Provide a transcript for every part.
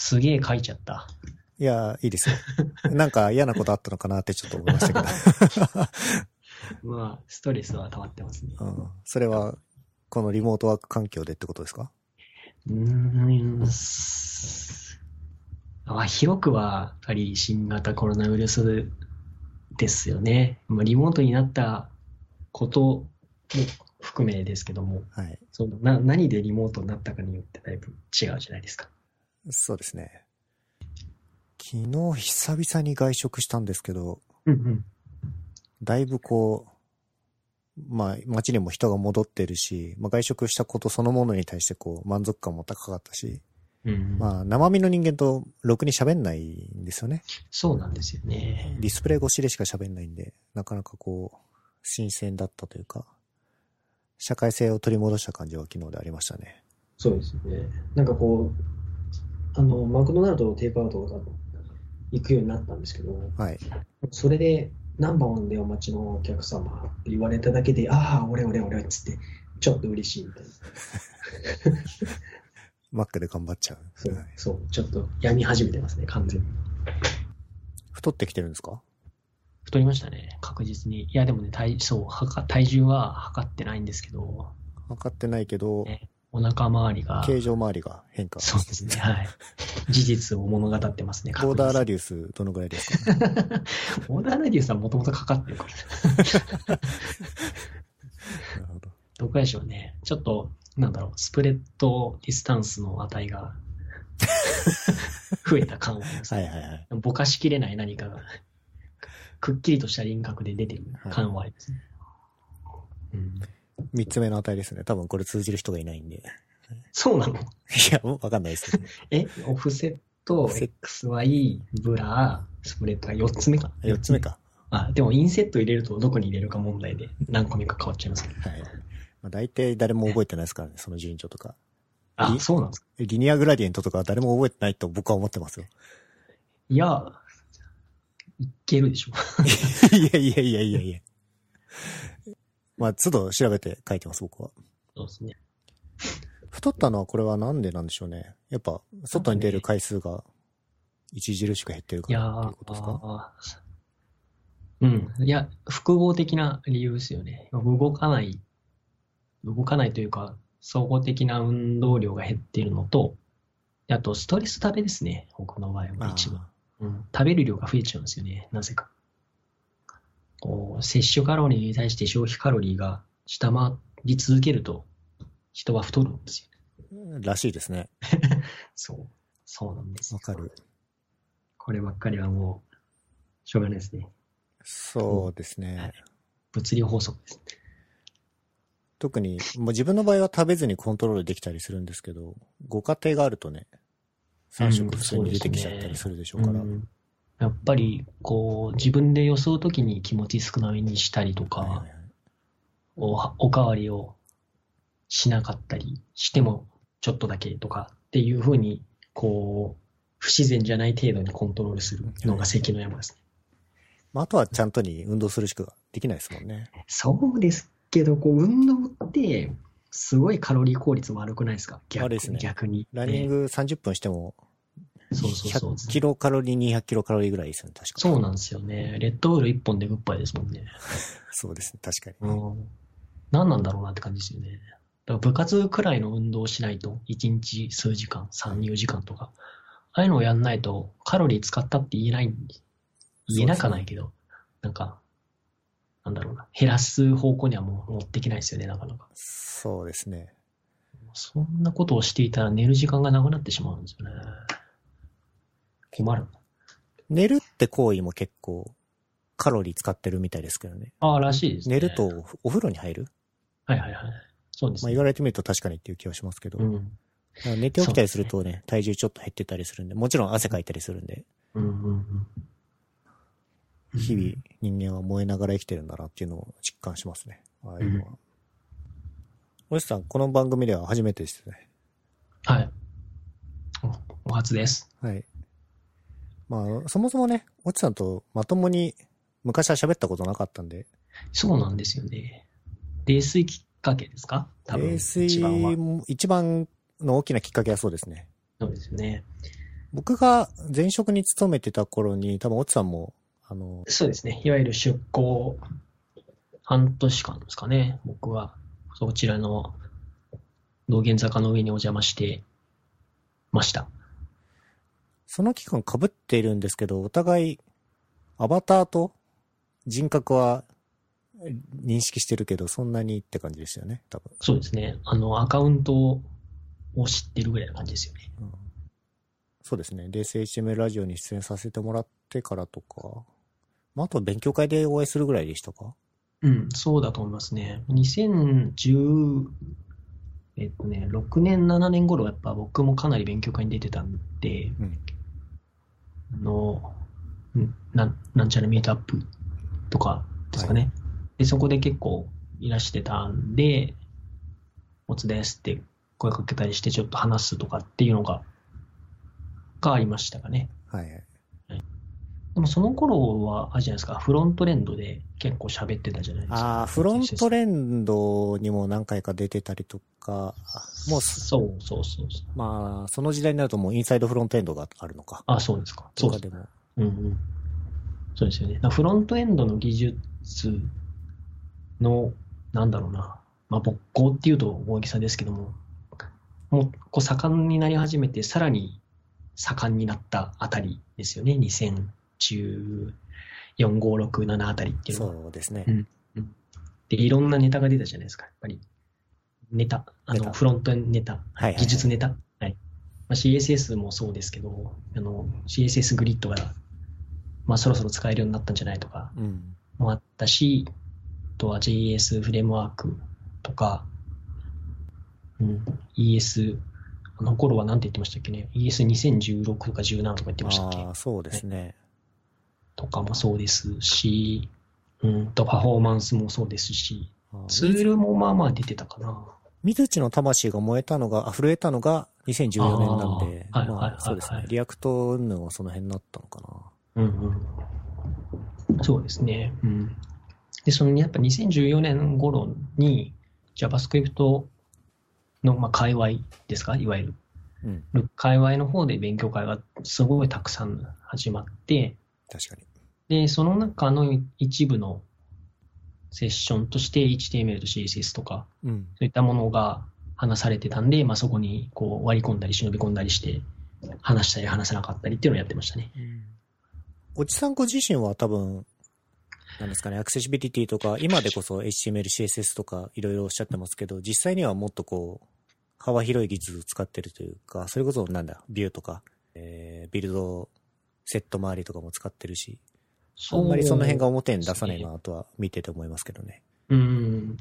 すげえ書いちゃった。いや、いいですよ。なんか嫌なことあったのかなってちょっと思いましたけど。まあ、ストレスは溜まってますね。うん、それは、このリモートワーク環境でってことですか？うーん。すあ広くは、やっぱり新型コロナウイルスですよね。まあ、リモートになったことも含めですけども、はい。そのな何でリモートになったかによってだいぶ違うじゃないですか。そうですね。昨日久々に外食したんですけど、うんうん。だいぶこう、まあ街にも人が戻ってるし、まあ外食したことそのものに対してこう満足感も高かったし、うん、まあ生身の人間とろくに喋んないんですよね。そうなんですよね。ディスプレイ越しでしか喋んないんで、なかなかこう、新鮮だったというか、社会性を取り戻した感じは昨日でありましたね。そうですね。なんかこう、あの、マクドナルドのテイクアウトが行くようになったんですけど、はい。それで、何番でお待ちのお客様って言われただけで、ああ、俺俺俺っつって、ちょっと嬉しいみたいな。マックで頑張っちゃう。そうはい、そう、ちょっと病み始めてますね、完全に。太ってきてるんですか？太りましたね、確実に。いや、でもね、体そうはか体重は測ってないんですけど、測ってないけど、ねお腹周りが、形状周りが変化。そうですね、はい。事実を物語ってますね、 border-radius どのぐらいですか、border-radius はもともとかかってるから。なるほど。どこでしょうね。ちょっと、なんだろう、 spread distance の値が 増えた感はありますね。はいはいはい。ぼかしきれない何かが、くっきりとした輪郭で出てる感はありますね。うん、三つ目の値ですね。多分これ通じる人がいないんで。いそうなの？や、わかんないです。え、オフセット、XY、ブラ、スプレッドが4つ目か。四つ目。か。あ、でもインセット入れるとどこに入れるか問題で何個目か変わっちゃいますけど。はい。まあ、大体誰も覚えてないですからね、その順序とか。あ、いそうなんですか。リニアグラディエントとかは誰も覚えてないと僕は思ってますよ。いや、いけるでしょ。いやいやいやいやいや。まあ、都度調べて書いてます、僕は。そうですね。太ったのはこれはなんでなんでしょうね。やっぱ、外に出る回数が著しく減ってるからっていうことですか？ーうん。いや、複合的な理由ですよね。動かない、動かないというか、総合的な運動量が減っているのと、あと、ストレス食べですね。僕の場合は一番。うん。食べる量が増えちゃうんですよね。なぜか。こう、摂取カロリーに対して消費カロリーが下回り続けると、人は太るんですよ。らしいですね。そう。そうなんですよわかる。こればっかりはもう、しょうがないですね。そうですね。はい物理法則です。特に、もう自分の場合は食べずにコントロールできたりするんですけど、ご家庭があるとね、3食普通に出てきちゃったりするでしょうから。うんやっぱり、こう、自分で予想ときに気持ち少なめにしたりとか、はいはいはいおおかわりをしなかったりしても、ちょっとだけとかっていうふうに、こう、不自然じゃない程度にコントロールするのが関の山ですね。まあ、あとはちゃんとに運動するしかできないですもんね。そうですけど、こう、運動って、すごいカロリー効率悪くないですか？逆悪いですね逆に。ねランニング30分しても、そうそうそう。100キロカロリー、200キロカロリーぐらいですよね、確かそうなんですよね。レッドブル1本でグッバイですもんね。そうですね、確かに。うん。何なんだろうなって感じですよね。だから部活くらいの運動をしないと、1日数時間、3、4時間とか、ああいうのをやんないと、カロリー使ったって言えない、言えなかないけど、なんか、なんだろうな、減らす方向にはもう持ってきないですよね、なかなか。そうですね。そんなことをしていたら寝る時間がなくなってしまうんですよね。困る。寝るって行為も結構、カロリー使ってるみたいですけどね。ああ、らしいですね。寝るとお風呂に入る？はいはいはい。そうですね。まあ言われてみると確かにっていう気はしますけど。うん。寝て起きたりするとね、体重ちょっと減ってたりするんで、もちろん汗かいたりするんで、うんうんうん。日々人間は燃えながら生きてるんだなっていうのを実感しますね。ああいうのは。おじさん、この番組では初めてですね。はい。おお初です。はい。まあ、そもそもね、おちさんとまともに昔は喋ったことなかったんで、そうなんですよね。泥酔きっかけですか？多分。泥酔一番一番の大きなきっかけはそうですね。そうですよね。僕が前職に勤めてた頃に、多分、オツさんも、あの、そうですね。いわゆる出向半年間ですかね。僕はそちらの道玄坂の上にお邪魔してました。その期間被っているんですけど、お互い、アバターと人格は認識してるけど、そんなにって感じですよね、多分。そうですね。あの、アカウントを知ってるぐらいな感じですよね。うんそうですね。冷静 HTML ラジオに出演させてもらってからとか、まあ、あとは勉強会でお会いするぐらいでしたか？うん、そうだと思いますね。2010、えっとね、6年、7年頃やっぱ僕もかなり勉強会に出てたんで、うん。あの、んなんなんちゃらミートアップとかですかね。で、そこで結構いらしてたんで、おつですって声かけたりしてちょっと話すとかっていうのが、がありましたかね。はいはい。でもその頃は、あれじゃないですか、フロントレンドで結構喋ってたじゃないですか。ああ、フロントレンドにも何回か出てたりとか、もうす、そうそうそう。まあ、その時代になるともうインサイドフロントエンドがあるのか。あ、そうですか。そうでも。うんうん。そうですよね。フロントエンドの技術の、なんだろうな、まあ、勃興っていうと大げさですけども、もう、こう、盛んになり始めて、さらに盛んになったあたりですよね。2014、5、6、7あたりっていうのは。そうですね。うんで、いろんなネタが出たじゃないですか、やっぱり。ネタ、あの、フロントネタ、はいはいはい技術ネタ。はい。まあ、CSS もそうですけど、あの、CSS グリッドが、まあ、そろそろ使えるようになったんじゃないとかうん。もあったし、あとは JS フレームワークとか、うん、ES、あの頃は何て言ってましたっけね ?ES2016 とか17とか言ってましたっけああ、そうですね。とかもそうですし、うんと、パフォーマンスもそうですし、あーツールもまあまあ出てたかな。水内の魂が燃えたのが、あ震えたのが2014年なんで、あーはいはいはいまはいあそうですね。 React 云々はその辺になったのかな。うんうん。そうですね。うん。で、そのやっぱ2014年頃に JavaScript の、まあ、界隈ですか？いわゆる。うん。界隈の方で勉強会がすごいたくさん始まって、確かに。で、その中の一部のセッションとして HTML と CSS とか、うん。そういったものが話されてたんで、まあ、そこにこう割り込んだり忍び込んだりして、話したり話さなかったりっていうのをやってましたね。おじさんご自身は多分、なんですかね、アクセシビリティとか、今でこそ HTML、CSS とかいろいろおっしゃってますけど、実際にはもっとこう、幅広い技術を使ってるというか、それこそなんだ、ビューとか、えー、ビルド、セット周りとかも使ってるし、あんまりその辺が表に出さないなとは見てて思いますけどね。うん。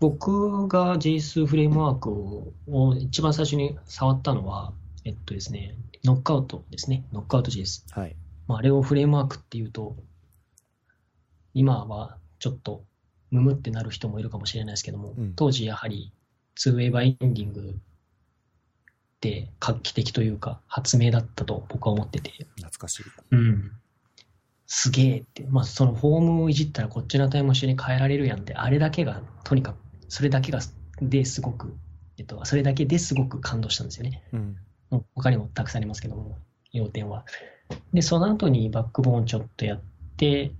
僕が JS フレームワークをを一番最初に触ったのは、えっとですね、ノックアウトですね。ノックアウト JS。はい。まあ、あれをフレームワークっていうと、今はちょっとムムってなる人もいるかもしれないですけども、うん当時やはり 2way バインディングって画期的というか発明だったと僕は思ってて、懐かしい。うん。すげえって、まあそのフォームをいじったらこっちの値も一緒に変えられるやんって、あれだけが、とにかく、それだけが、ですごく、えっと、それだけですごく感動したんですよね。うん。もう他にもたくさんありますけども、要点は。で、その後にバックボーンちょっとやって、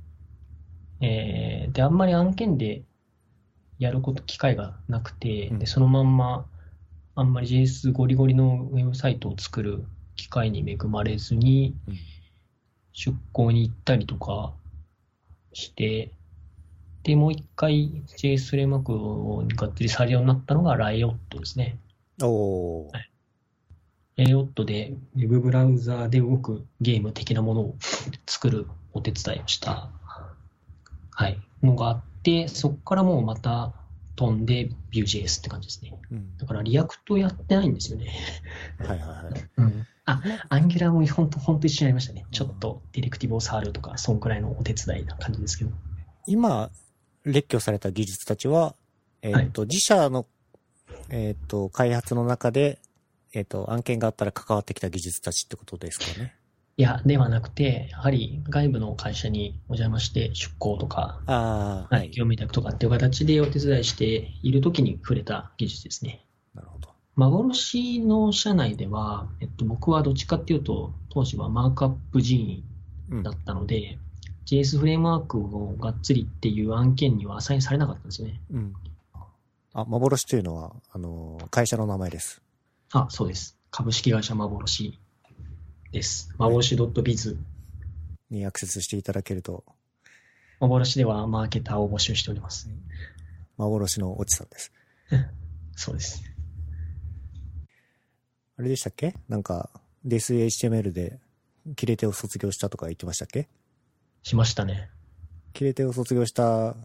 えー、で、あんまり案件でやること、機会がなくて、うんで、そのまんま、あんまり JS ゴリゴリのウェブサイトを作る機会に恵まれずに、うん出向に行ったりとかして、で、もう一回 JS フレームワークをがっつりされるようになったのがライオットですね。おー。はいライオットでウェブブラウザーで動くゲーム的なものを 作るお手伝いをした、はい、のがあって、そこからもうまた飛んで Vue.js って感じですね。うん。だから React やってないんですよね。はいはいはい。うん。あ、 Angular も本当本当一緒になりましたね。ちょっと directive を触るとか、そんくらいのお手伝いな感じですけど。今、列挙された技術たちは、えっ、と、自社の、えっ、と、開発の中で、えっ、と、案件があったら関わってきた技術たちってことですかね。いや、ではなくて、やはり外部の会社にお邪魔して出向とか、ああ、はい、業務委託とかっていう形でお手伝いしているときに触れた技術ですね。なるほど。幻の社内では、えっと、僕はどっちかっていうと、当時はマークアップ人うんだったので、JS フレームワークをがっつりっていう案件にはアサインされなかったんですよね。うん。あ、幻というのは、あの、会社の名前です。あ、そうです。株式会社幻です。幻 .biz。にアクセスしていただけると、幻ではマーケターを募集しております。幻のおちさんです。そうです。あれでしたっけ？なんか、DSHTML で、切れ手を卒業したとか言ってましたっけ？しましたね。切れ手を卒業した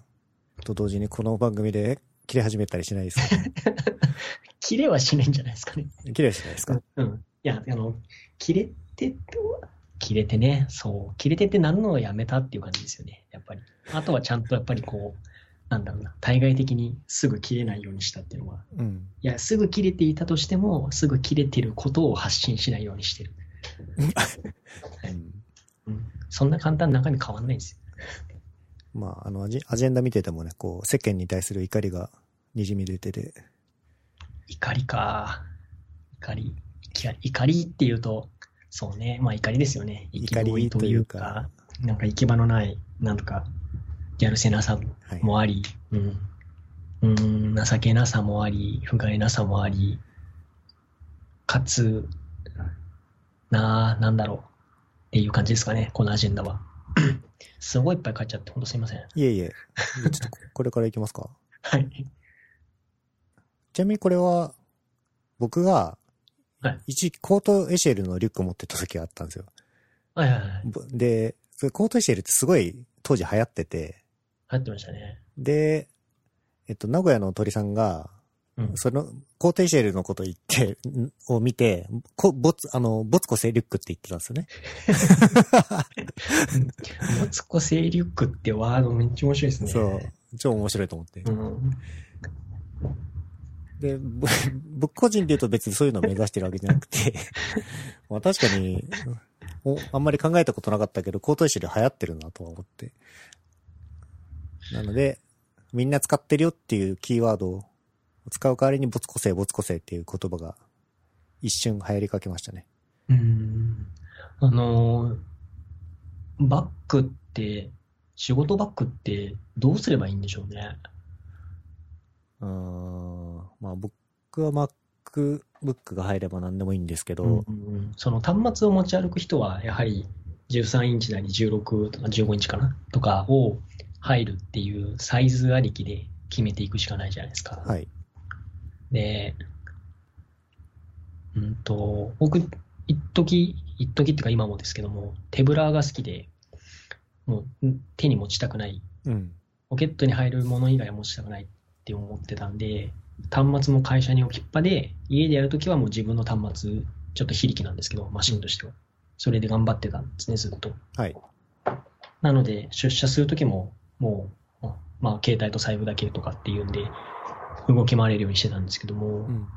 と同時にこの番組で切れ始めたりしないですか？切れはしないんじゃないですかね。切れはしないですか？うん。いや、あの、切れてと、切れてね、そう、切れてって何のをやめたっていう感じですよね、やっぱり。あとはちゃんとやっぱりこう、なんだろうな、対外的にすぐ切れないようにしたっていうのは、うん。いや、すぐ切れていたとしても、すぐ切れてることを発信しないようにしてる。うんうん。そんな簡単な中身変わんないんですよ。まあ、あの、アジアジェンダ見ててもね、こう、世間に対する怒りが滲み出てて、怒りか。怒り。怒り怒りっていうと、そうね、まあ怒りですよね。怒りというか、なんか行き場のない、なんとか、やるせなさはい。もあり、うん。うーん、情けなさもあり、不甲斐なさもあり、かつ、なあ、なんだろう。っていう感じですかね、このアジェンダは。すごいいっぱい書いちゃって、ほんとすいません。いえいえ。ちょっとこ、これからいきますか？はい。ちなみにこれは、僕がはい、一時期コートエシェルのリュック持ってた時があったんですよ。はいはいはい。ぼで、コートエシェルってすごい当時流行ってて、流行ってましたね。で、えっと、名古屋の鳥さんが、うん。その、コートエシェルのこと言って、んを見て、こ、ボツ、あの、ボツコセリュックって言ってたんですよね。モツコセイリュックってワードめっちゃ面白いですね。そう。超面白いと思って。うん。で、ぼ僕個人で言うと別にそういうのを目指してるわけじゃなくて、まあ確かに、おあんまり考えたことなかったけど、コートエシェル流行ってるなとは思って。なので、みんな使ってるよっていうキーワードを使う代わりにボツ個性、ボツ個性っていう言葉が一瞬流行りかけましたね。うん。あのー、バッグって、仕事バッグってどうすればいいんでしょうね。うーん。まあ僕は MacBook が入れば何でもいいんですけど、うんうんうんその端末を持ち歩く人は、やはり13インチなり16とか15インチかなとかを入るっていうサイズありきで決めていくしかないじゃないですか。はい。で、うんと、僕、一時一時っていうか今もですけども、手ぶらが好きで、もうん手に持ちたくない、うん。ポケットに入るもの以外は持ちたくないって思ってたんで、端末も会社に置きっぱで、家でやるときはもう自分の端末、ちょっと非力なんですけど、マシンとしては。それで頑張ってたんですね、ずっと。はい。なので、出社するときも、もう、まあまあ、携帯と財布だけとかっていうんで、動き回れるようにしてたんですけども、うん。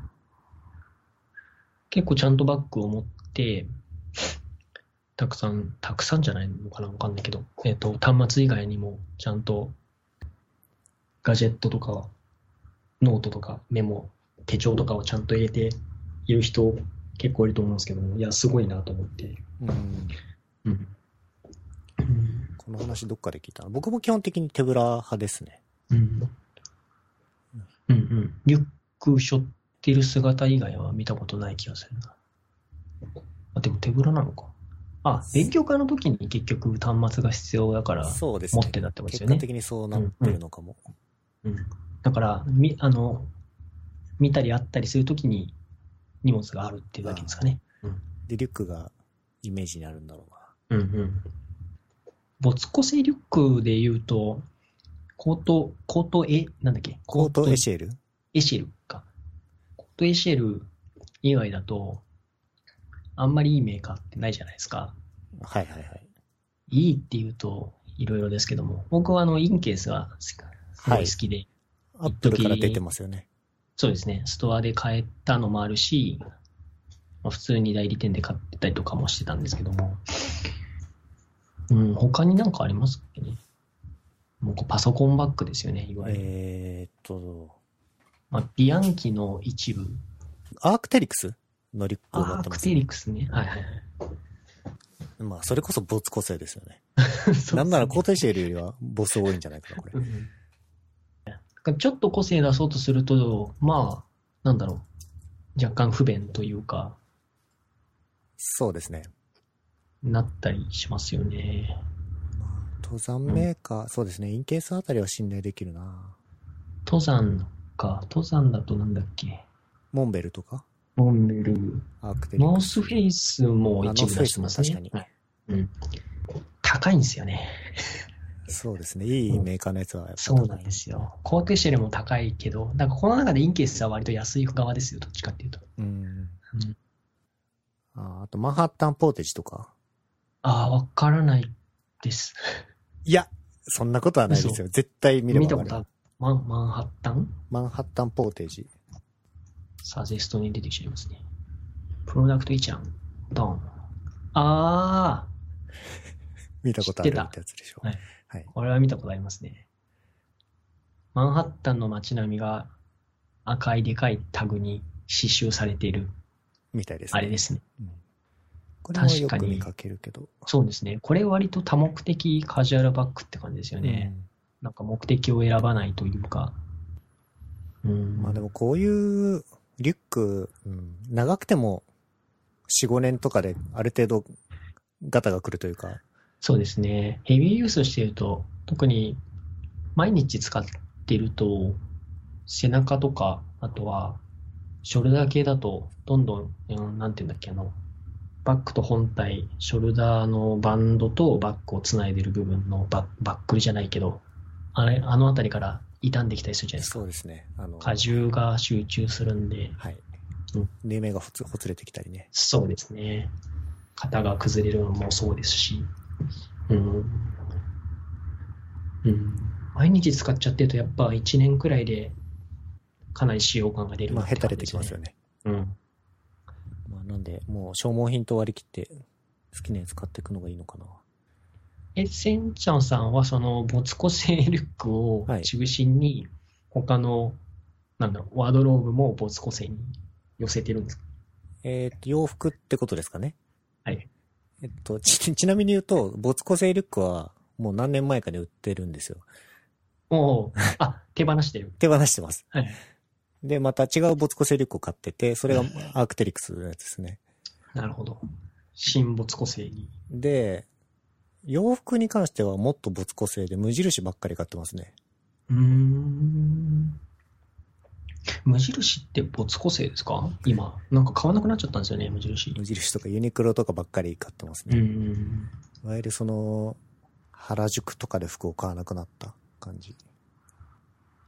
結構ちゃんとバッグを持って、たくさん、たくさんじゃないのかなわかんないけど、えっ、と、端末以外にもちゃんとガジェットとか、ノートとかメモ、手帳とかをちゃんと入れている人結構いると思うんですけども、いや、すごいなと思って。うん。うん。うんこの話どっかで聞いたな僕も基本的に手ぶら派ですね。うん。うんうん。リュック背負ってる姿以外は見たことない気がするな。あ、でも手ぶらなのか。あ、勉強会の時に結局端末が必要だから、そうですね。持ってたってことですよね結果的にそうなってるのかも。うん。だから、み、あの、見たり会ったりするときに荷物があるっていうだけですかね。で、リュックがイメージにあるんだろうな。うんうん。ボツコ製リュックで言うと、コート、コートエ、なんだっけ？コートエシェル？エシェルか。コートエシェル以外だと、あんまりいいメーカーってないじゃないですか。はいはいはい。いいって言うと、いろいろですけども、僕はあの、インケースがすすごい好きで、アップルから出てますよね。そうですね、ストアで買えたのもあるし、まあ、普通に代理店で買ってたりとかもしてたんですけども、うん、他になんかありますっけね？もうこうパソコンバッグですよね、いわゆる。えーっと、まあ、ビアンキの一部アークテリクス？のリュックを持アってます、ークテリクスね。はいはいまあ、それこそ没個性ですよね。はい。なんならこコーテシェルよりはボス多いんじゃないかな、これ。うんちょっと個性出そうとすると、まあ、なんだろう。若干不便というか、そうですね。なったりしますよね。まあ、登山メーカー、そうですね。インケースあたりは信頼できるな。登山か、登山だとなんだっけ。モンベルとか？モンベル、アークテリ。ノースフェイスも一部出してますね。確かはいうん。高いんですよね。そうですね。いいメーカーのやつはやっぱそうなんですよ。コーテシェルも高いけど、なんかこの中でインケースは割と安い側ですよ、どっちかっていうと。うん。うん、ああと、マンハッタンポーテージとか。ああ、わからないです。いや、そんなことはないですよ。絶対見れば見たことある。マンマンハッタン？マンハッタンポーテージ。サジェストに出てきちゃいますね。プロダクト1案。ドン。あ 見たことあるってやつでしょ。はいはい。あ、これは見たことありますね。マンハッタンの街並みが赤いでかいタグに刺繍されている、みたいですね。あれですね。うんこれもよ確かにく見かけるけど。そうですね。これ割と多目的カジュアルバッグって感じですよね。なんか目的を選ばないというか。ううんん。まあでもこういうリュック、うん長くても4、5年とかである程度ガタが来るというか、そうですね。ヘビーユースしてると、特に毎日使ってると、背中とか、あとは、ショルダー系だと、どんどん、うんなんていうんだっけ、あの、バックと本体、ショルダーのバンドとバックをつないでる部分のババックルじゃないけど、あれ、あのあたりから傷んできたりするじゃないですか。そうですね。あの、荷重が集中するんで、はいうん。縫い目がほつほつれてきたりね。そうですね。型が崩れるのもそうですし、うん。うん。毎日使っちゃってると、やっぱ1年くらいでかなり使用感が出るまあ、へたれ感じですねてきますよね。うん。まあ、なんで、もう消耗品と割り切って好きなやつ買っていくのがいいのかな。え、せんちゃんさんはその没個性リュックをはい中心に、他の、なんだろう、ワードローブも没個性に寄せてるんですか？えっ、と、洋服ってことですかね。はい。えっと、ち、ちなみに言うと、没個性リュックはもう何年前かで売ってるんですよ。おお、あ、手放してる。手放してます。はい。で、また違う没個性リュックを買ってて、それがアークテリクスのやつですね。なるほど。新没個性に。で、洋服に関してはもっと没個性で無印ばっかり買ってますね。うーん。無印って没個性ですか？今。なんか買わなくなっちゃったんですよね、無印。無印とかユニクロとかばっかり買ってますうね。ん。いわゆるその、原宿とかで服を買わなくなった感じ。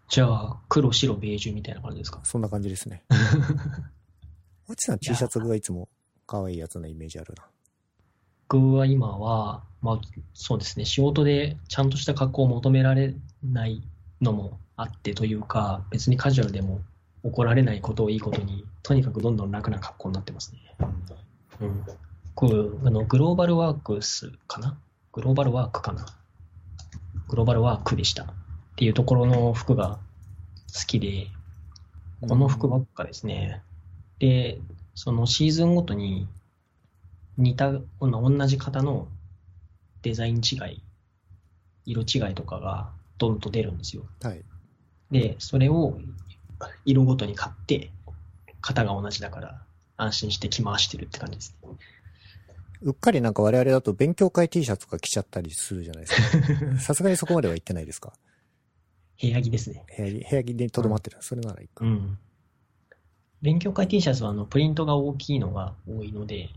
じゃあ、黒、白、ベージュみたいな感じですか？そんな感じですね。おちさん T シャツがいつも可愛いやつのイメージあるな。僕は今は、まあ、そうですね、仕事でちゃんとした格好を求められないのもあってというか、別にカジュアルでも怒られないことをいいことに、とにかくどんどん楽な格好になってますね。うん。こうあの、グローバルワークスかな？グローバルワークかな？グローバルワークでした。っていうところの服が好きで、この服ばっかですね。で、そのシーズンごとに似た、同じ型のデザイン違い、色違いとかがドンと出るんですよ。はい。で、それを色ごとに買って、型が同じだから安心して着回してるって感じですね。うっかりなんか我々だと勉強会 T シャツとか着ちゃったりするじゃないですか。さすがにそこまでは行ってないですか？部屋着ですね。部屋着、部屋着で留まってる。それならいいか。うん。勉強会 T シャツはあのプリントが大きいのが多いので、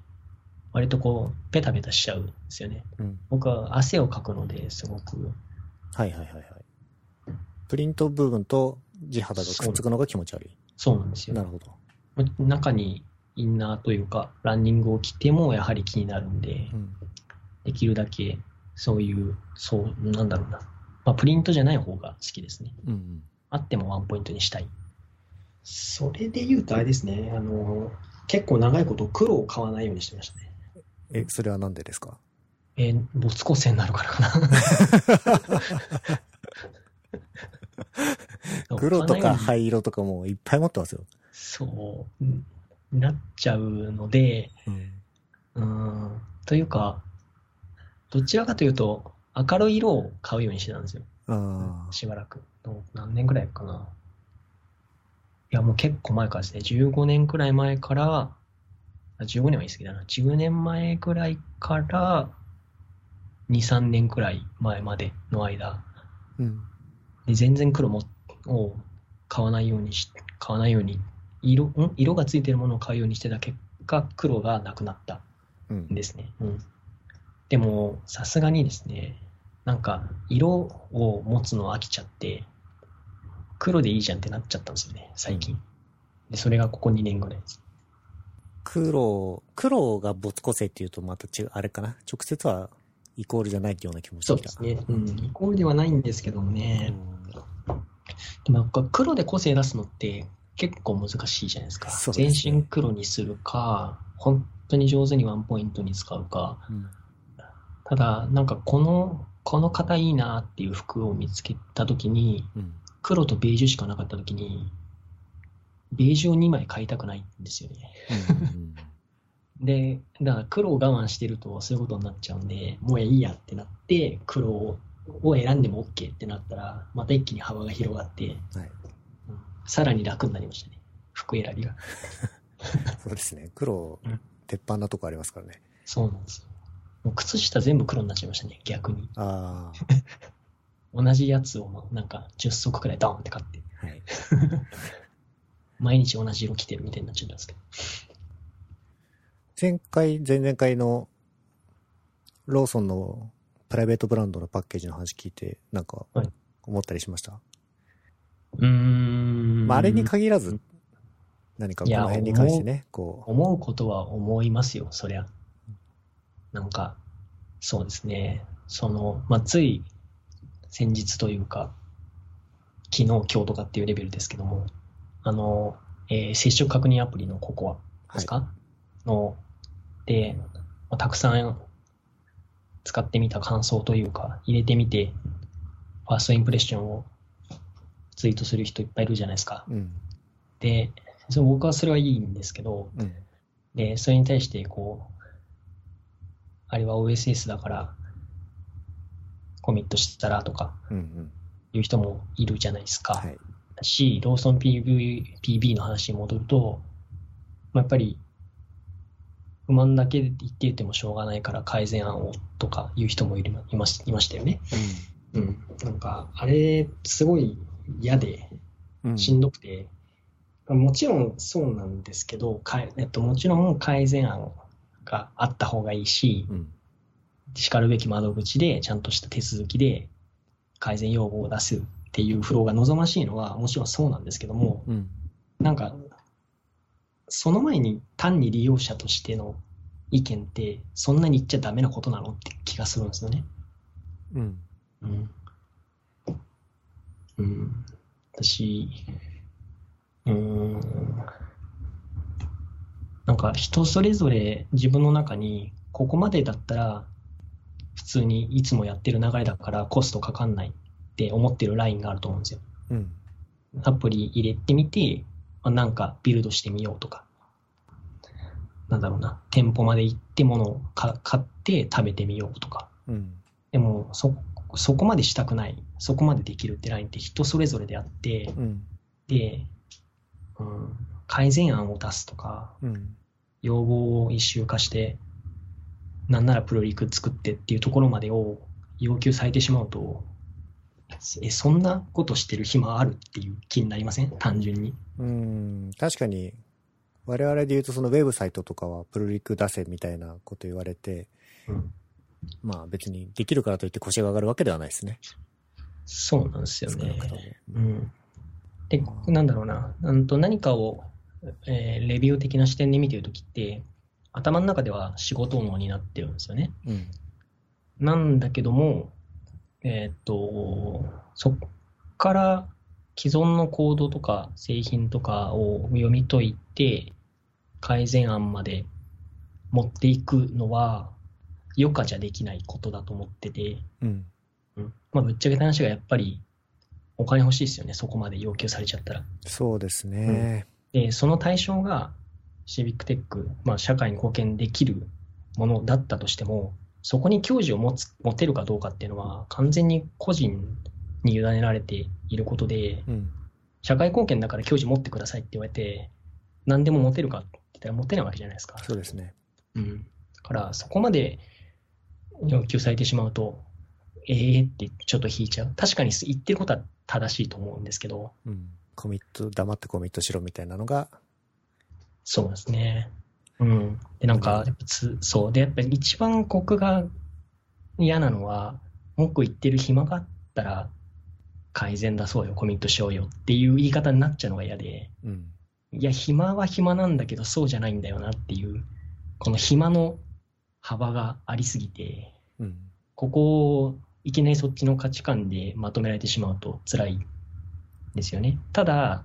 割とこう、ペタペタしちゃうんですよね。うん。僕は汗をかくので、すごく。はいはいはいはい。プリント部分と地肌がくっつくのが気持ち悪い。そうなんですよ。なるほど。中にインナーというか、ランニングを着てもやはり気になるんでう、ん。できるだけそういう、そう、なんだろうな。まあ、プリントじゃない方が好きですね。うんうん。あってもワンポイントにしたい。それで言うとあれですね、あの、結構長いこと黒を買わないようにしてましたね。え、それはなんでですか？えー、没個性になるからかな。黒とか灰色とかもういっぱい持ってますよ。そう。なっちゃうので、うん。うん、というか、どちらかというと、明るい色を買うようにしてたんですよ。しばらく。何年くらいかな。いや、もう結構前からですね。15年くらい前から、あ15年は言い過ぎだな。10年前くらいから、2、3年くらい前までの間、うん。で全然黒もを買わないようにし、買わないように、色、ん？色がついてるものを買うようにしてた結果、黒がなくなったうんん。ですね。うん。でも、さすがにですね、なんか、色を持つの飽きちゃって、黒でいいじゃんってなっちゃったんですよね、最近。で、それがここ2年ぐらいです。黒、黒が没個性っていうとまた違う、あれかな？直接はイコールじゃないような気もしてきた。そうですね。うん。イコールではないんですけどもうね。ん。でもなんか黒で個性出すのって結構難しいじゃないですか。すね全身黒にするか、本当に上手にワンポイントに使うか。うん。ただ、なんかこの、この型いいなっていう服を見つけたときに、うん。黒とベージュしかなかったときに、ベージュを2枚買いたくないんですよね。うん で、だから黒を我慢してるとそういうことになっちゃうんで、もういいやってなって、黒をを選んでも OK ってなったら、また一気に幅が広がって、はい。うんさらに楽になりましたね。服選びが。そうですね。黒うん、鉄板なとこありますからね。そうなんですよ。もう靴下全部黒になっちゃいましたね、逆に。あ 同じやつをなんか10足くらいドーンって買って、あ。はい。毎日同じ色着てるみたいになっちゃったんですけど。前回、前々回のローソンのプライベートブランドのパッケージの話聞いて、なんかはい思ったりしました？うーん。まあ、あれに限らず、何かこの辺に関してね、こ思うことは思いますよ、そりゃ。なんか、そうですね。その、まあ、つい先日というか、昨日、今日とかっていうレベルですけども、あの、えー接触確認アプリのココアですか、の、で、まあたくさん使ってみた感想というか、入れてみて、ファーストインプレッションをツイートする人いっぱいいるじゃないですか。う、うん、で、そう僕はそれはいいんですけど、うん、で、それに対して、こう、あれは OSS だから、コミットしたらとかうん、うん。いう人もいるじゃないですか。はい。だし、ローソン PV PB の話に戻ると、まあやっぱり、不満だけで言って言ってもしょうがないから改善案をとかいう人もいましいましたよね。うん。なんか、あれ、すごい嫌で、うん、うん。しんどくて、もちろんそうなんですけど、かええっと、もちろん改善案があった方がいいし、うん、叱るべき窓口でちゃんとした手続きで改善要望を出すっていうフローが望ましいのはもちろんそうなんですけども、うん、なんか、その前に単に利用者としての意見ってそんなに言っちゃダメなことなのって気がするんですよね。うん。うん。うん。私、うーん。なんか人それぞれ自分の中に、ここまでだったら、普通にいつもやってる流れだからコストかかんないって思ってるラインがあると思うんですよ。うん。アプリ入れてみて、まあ、なんかビルドしてみようとか。なんだろうな。店舗まで行って物をか買って食べてみようとか。うん。でも、そ、そこまでしたくない、そこまでできるってラインって人それぞれであって、うん。で、うん、改善案を出すとか、うん。要望を一周化して、なんならプロリク作ってっていうところまでを要求されてしまうと、え、そんなことしてる暇あるっていう気になりません？単純に。うん。確かに、我々で言うとそのウェブサイトとかはプルリク出せみたいなこと言われて、うん、まあ別にできるからといって腰が上がるわけではないですね。そうなんですよね。うん。で、なんだろうな、うんと何かを、えーレビュー的な視点で見てるときって、頭の中では仕事能になってるんですよね。うん。なんだけども、えーっと、そっから既存のコードとか製品とかを読み解いて、改善案まで持っていくのは、余暇じゃできないことだと思ってて、うん。うんまあ、ぶっちゃけた話がやっぱりお金欲しいですよね、そこまで要求されちゃったら。そうですね。で、その対象がシビックテック、まあ、社会に貢献できるものだったとしても、そこに教授を持つ持てるかどうかっていうのは、完全に個人に委ねられていることで、うん。社会貢献だから教授持ってくださいって言われて、何でも持てるかって言ったら持てないわけじゃないですか。そうですね。うん。だから、そこまで要求されてしまうと、ええってちょっと引いちゃう。確かに言ってることは正しいと思うんですけど、うん。コミット、黙ってコミットしろみたいなのが、そうですね。うん。で、なんか、そう。で、やっぱり一番僕が嫌なのは、文句言ってる暇があったら、改善出そうよ、コミットしようよっていう言い方になっちゃうのが嫌で、うん。いや、暇は暇なんだけど、そうじゃないんだよなっていう、この暇の幅がありすぎて、うん。ここをいきなりそっちの価値観でまとめられてしまうと辛いですよね。ただ、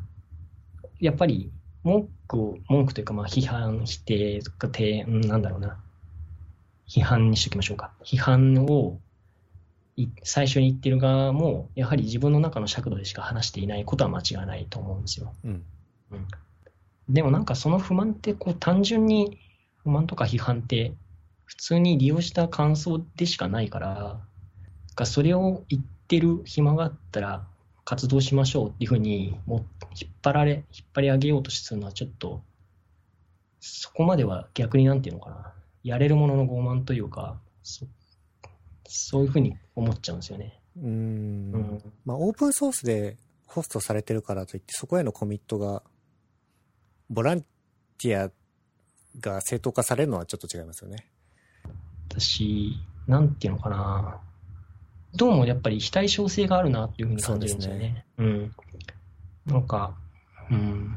やっぱり文句を、文句というかまあ批判、否定とか提、うんなんだろうな。批判にしときましょうか。批判をい最初に言ってる側も、やはり自分の中の尺度でしか話していないことは間違いないと思うんですよ。うん。でもなんかその不満ってこう単純に不満とか批判って普通に利用した感想でしかないから、かそれを言ってる暇があったら活動しましょうっていうふうにもう引っ張られ、引っ張り上げようとするのはちょっと、そこまでは逆になんていうのかな。やれるものの傲慢というか、そそういうふうに思っちゃうんですよね。うー。うんん。まあ、オープンソースでホストされてるからといって、そこへのコミットが、ボランティアが正当化されるのはちょっと違いますよね。私、なんていうのかな。どうもやっぱり非対称性があるなっていうふうに感じるんですよね。うん。なんか、うん。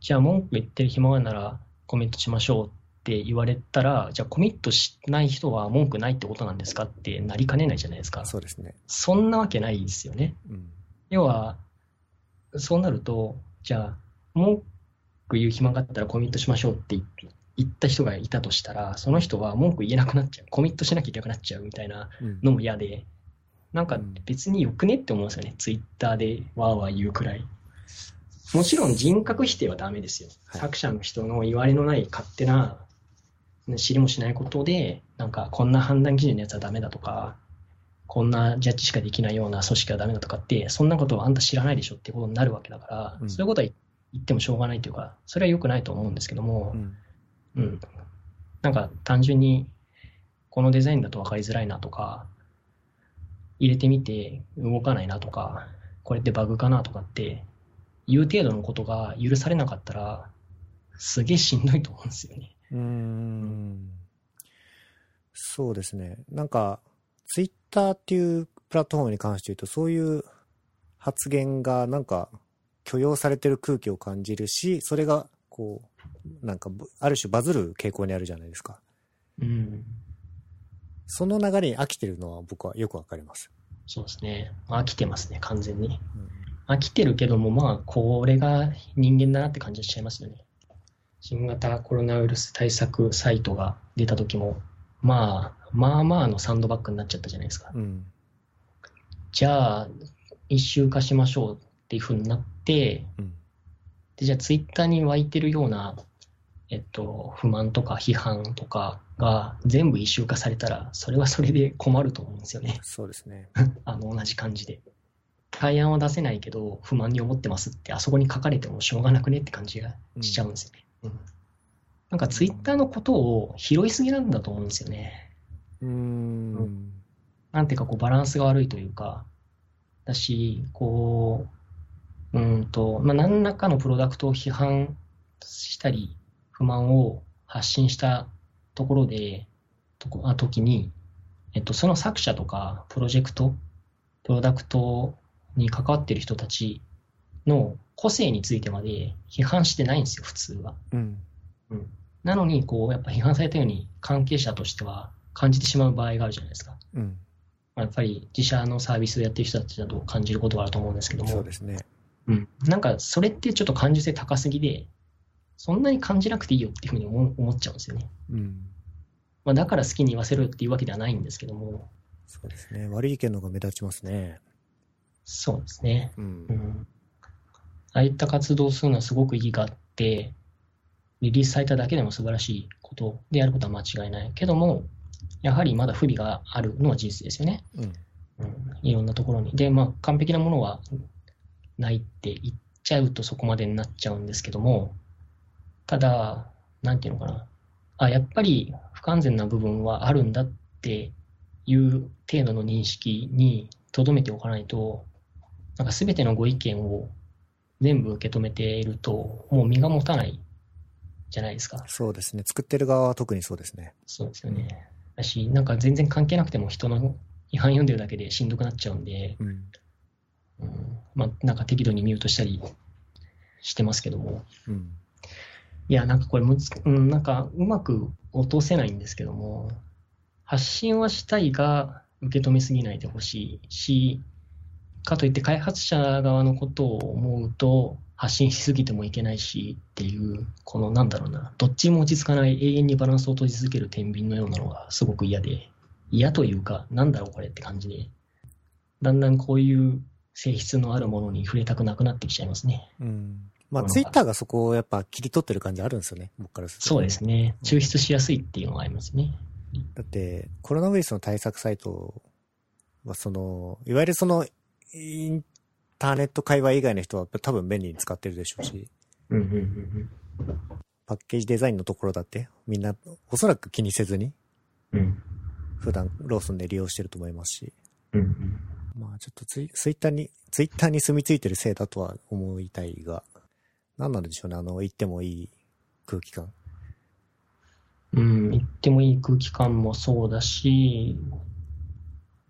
じゃあ文句言ってる暇があるならコミットしましょうって言われたら、じゃあコミットしない人は文句ないってことなんですかってなりかねないじゃないですか。そうですね。そんなわけないですよね。うん。要は、そうなると、じゃあ、文句言う暇があったらコミットしましょうって言言った人がいたとしたら、その人は文句言えなくなっちゃう。コミットしなきゃいけなくなっちゃうみたいなうん。のも嫌で、なんか別によくねって思うんですよね。ツイッターでわーわー言うくらい。もちろん人格否定はダメですよ。はい作者の人の言われのない勝手な、ね知りもしないことで、なんかこんな判断基準のやつはダメだとか、こんなジャッジしかできないような組織はダメだとかって、そんなことはあんた知らないでしょってことになるわけだから、うんそういうことは言ってもしょうがないというか、それは良くないと思うんですけどもう、ん。うん。なんか単純に、このデザインだと分かりづらいなとか、入れてみて動かないなとか、これってバグかなとかって、いう程度のことが許されなかったら、すげえしんどいと思うんですよね。うーん。そうですね。なんか、ツイッターっていうプラットフォームに関して言うと、そういう発言がなんか許容されてる空気を感じるし、それが、こう、なんかぶ、ある種バズる傾向にあるじゃないですか。うん。その流れに飽きてるのは僕はよくわかります。そうですね。飽きてますね、完全に。うん飽きてるけども、まあ、これが人間だなって感じがしちゃいますよね。新型コロナウイルス対策サイトが出た時も、まあ、まあまあのサンドバッグになっちゃったじゃないですか。うん。じゃあ、一周化しましょうっていうふうになって、うん。で、じゃあツイッターに湧いてるような、えっと、不満とか批判とかが全部一周化されたら、それはそれで困ると思うんですよね。そうですね。あの、同じ感じで。対案は出せないけど、不満に思ってますって、あそこに書かれてもしょうがなくねって感じがしちゃうんですよね。うん。なんかツイッターのことを拾いすぎなんだと思うんですよね。うーん。なんていうかこうバランスが悪いというか、だし、こう、うーんと、まあ、何らかのプロダクトを批判したり、不満を発信したところで、とこあ時に、えっと、その作者とか、プロジェクト、プロダクトに関わっている人たちの個性についてまで批判してないんですよ、普通は。うん。うん。なのに、こう、やっぱ批判されたように関係者としては感じてしまう場合があるじゃないですか。うん。まあやっぱり自社のサービスをやってる人たちだと感じることがあると思うんですけどもそうで、すね。うん、なんかそれってちょっと感受性高すぎで、そんなに感じなくていいよっていうふうに思思っちゃうんですよね。うん。まあ、だから好きに言わせろよっていうわけではないんですけども、そうですね。悪い意見の方が目立ちますね。そうですね。うんう。ん。ああいった活動をするのはすごく意義があって、リリースされただけでも素晴らしいことであることは間違いないけども、やはりまだ不備があるのは事実ですよね。うん。うん、いろんなところに。で、まあ、完璧なものはないって言っちゃうとそこまでになっちゃうんですけども、ただ、なんていうのかな。あ、やっぱり不完全な部分はあるんだっていう程度の認識に留めておかないと、なんか全てのご意見を全部受け止めていると、もう身が持たないじゃないですか。そうですね。作ってる側は特にそうですね。そうですよね。だし、なんか全然関係なくても人の違反読んでるだけでしんどくなっちゃうんで、うん。うん、まあ、なんか適度にミュートしたりしてますけども。うん。いや、なんかこれむず、うん、なんかうまく落とせないんですけども、発信はしたいが受け止めすぎないでほしいし、かといって開発者側のことを思うと発信しすぎてもいけないしっていう、このなんだろうな、どっちも落ち着かない永遠にバランスを取り続ける天秤のようなのがすごく嫌で、嫌というか、なんだろうこれって感じで、だんだんこういう性質のあるものに触れたくなくなってきちゃいますね。うん。まあ、うんツイッターがそこをやっぱ切り取ってる感じあるんですよね。僕からすると。そうですね。抽出しやすいっていうのがありますね。だって、コロナウイルスの対策サイトは、その、いわゆるその、インターネット界隈以外の人は多分便利に使ってるでしょうし、うんうんうんパッケージデザインのところだって、みんなおそらく気にせずに、うん。うん普段ローソンで利用してると思いますし、うんうんまあちょっとツイツイッターに、ツイッターに住み着いてるせいだとは思いたいが、何なんでしょうね、あの、言ってもいい空気感。うん、言ってもいい空気感もそうだし、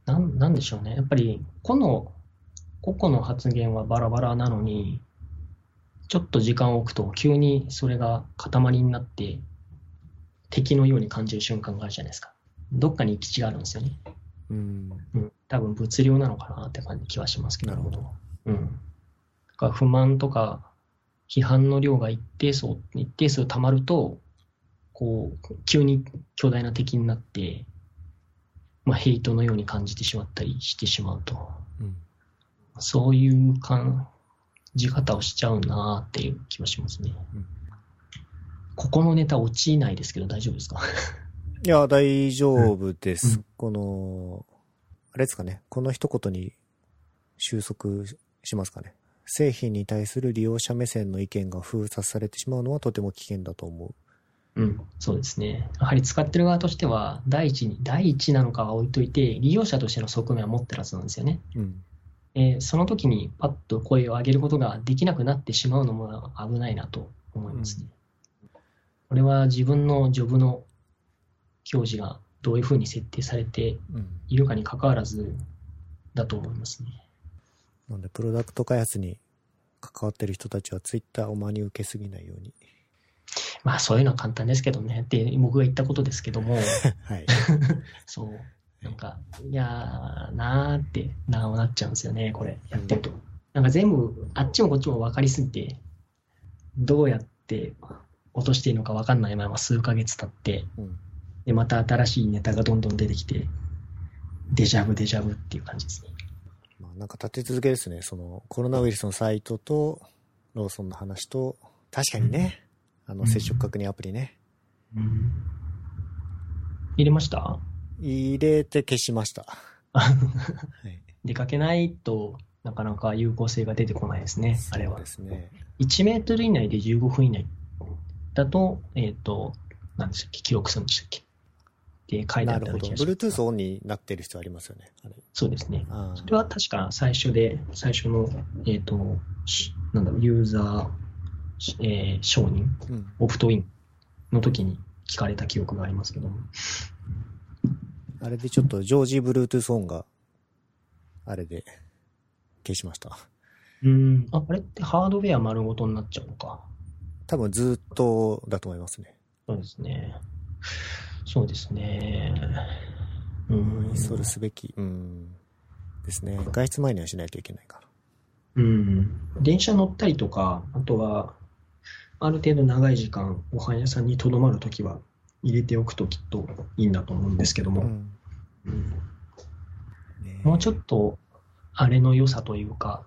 なん、なんでしょうね。やっぱり、個の、個々の発言はバラバラなのに、ちょっと時間を置くと急にそれが塊になって敵のように感じる瞬間があるじゃないですか。どっかに行き地があるんですよね。うん。うん。多分物量なのかなって感じ気はしますけど。なるほど。うん。不満とか批判の量が一定数、一定数溜まると、こう、急に巨大な敵になって、まあ、ヘイトのように感じてしまったりしてしまうと。うん。そういう感じ方をしちゃうなっていう気はしますね。うんここのネタ落ちないですけど大丈夫ですか？いや、大丈夫です。うんこの、あれですかね。この一言に収束しますかね。製品に対する利用者目線の意見が封殺されてしまうのはとても危険だと思うん、そうですね。やはり使ってる側としては、第一に、第一なのかは置いといて、利用者としての側面は持ってるはずなんですよね。う。うん。えーその時にパッと声を上げることができなくなってしまうのも危ないなと思いますね。これは自分のジョブの表示がどういうふうに設定されてうん。いるかに関わらずだと思いますね。なので、プロダクト開発に関わってる人たちはツイッターを真に受けすぎないように。まあそういうのは簡単ですけどね。って僕が言ったことですけども、はい。そう。なんか、いやーなーってなおなっちゃうんですよね、これ、やってると。なんか全部、あっちもこっちも分かりすぎて、どうやって落としていいのか分かんないまま数ヶ月経って、うん。で、また新しいネタがどんどん出てきて、デジャブデジャブっていう感じですね。まあなんか立て続けですね。そのコロナウイルスのサイトとローソンの話と、確かにね、あの接触確認アプリね。うん。入れました？入れて消しました。はい。出かけないとなかなか有効性が出てこないですね、あれはで。すね。1メートル以内で15分以内だと、えっ、と、何でしたっけ、記録するんでしたっけ？って書いてあ。ったような気がします。Bluetooth オンになってる必要ありますよね。そうですね。あそれは確か最初で、最初の、えっ、と、しなんだろう、ユーザー、しえー承認、ーうん。オプトインの時に聞かれた記憶がありますけども。あれでちょっと常時 Bluetooth オンが、あれで消しました。うん、あ、あれってハードウェア丸ごとになっちゃうのか。多分ずっとだと思いますね。そうですね。そうですね。うん。インストールすべき。うん。ですね。外出前にはしないといけないから。うん。電車乗ったりとか、あとは、ある程度長い時間、ご飯屋さんにとどまるときは、入れておくときっといいんだと思うんですけども、うん。うんねもうちょっと、あれの良さというか、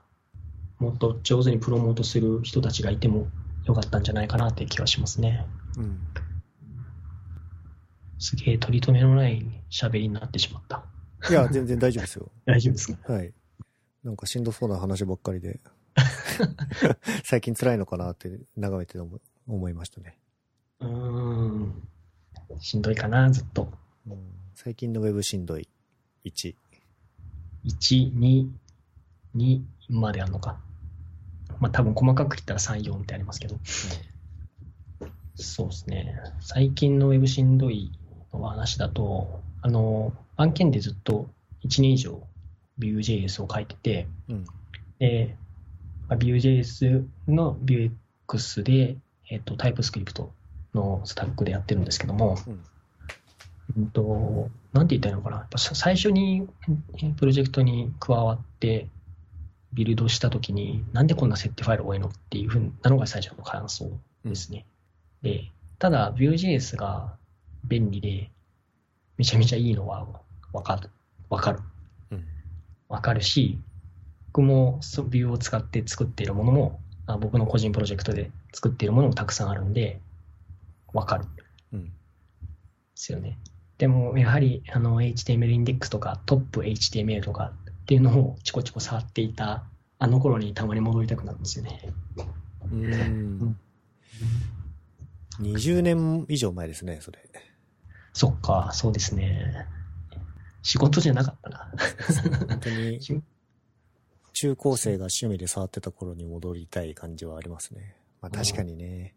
もっと上手にプロモートする人たちがいても良かったんじゃないかなって気はしますね。うん。すげえ取り留めのない喋りになってしまった。いや、全然大丈夫ですよ。大丈夫ですか？はい。なんかしんどそうな話ばっかりで、最近辛いのかなって眺めて思思いましたね。うーん。しんどいかな、ずっと。うん、最近のウェブしんどい1。1、2、2まであるのか。まあ多分細かく言ったら3、4ってありますけど。そうですね。最近のウェブしんどいの話だと、あの、案件でずっと1年以上 Vue.js を書いてて、うん。で、まあ Vue.js の Vuex で、えっと、タイプスクリプトのスタックでやってるんですけども、うん。うんと、なんて言ったらいいのかな。最初にえプロジェクトに加わって、ビルドしたときに、なんでこんな設定ファイル多いのっていうふうなのが最初の感想ですね。で、ただ、Vue.js が便利で、めちゃめちゃいいのはわかる。わかる。うん。わかるし、僕もそう Vue を使って作っているものも、あ僕の個人プロジェクトで作っているものもたくさんあるんで、わかる。うん。ですよね。でも、やはり、あの、HTML インデックスとか、トップ HTML とかっていうのをチコチコ触っていた、あの頃にたまに戻りたくなるんですよね。うーん。20年以上前ですね、それ。そっか、そうですね。仕事じゃなかったな。本当に 中高生が趣味で触ってた頃に戻りたい感じはありますね。まあ確かにね。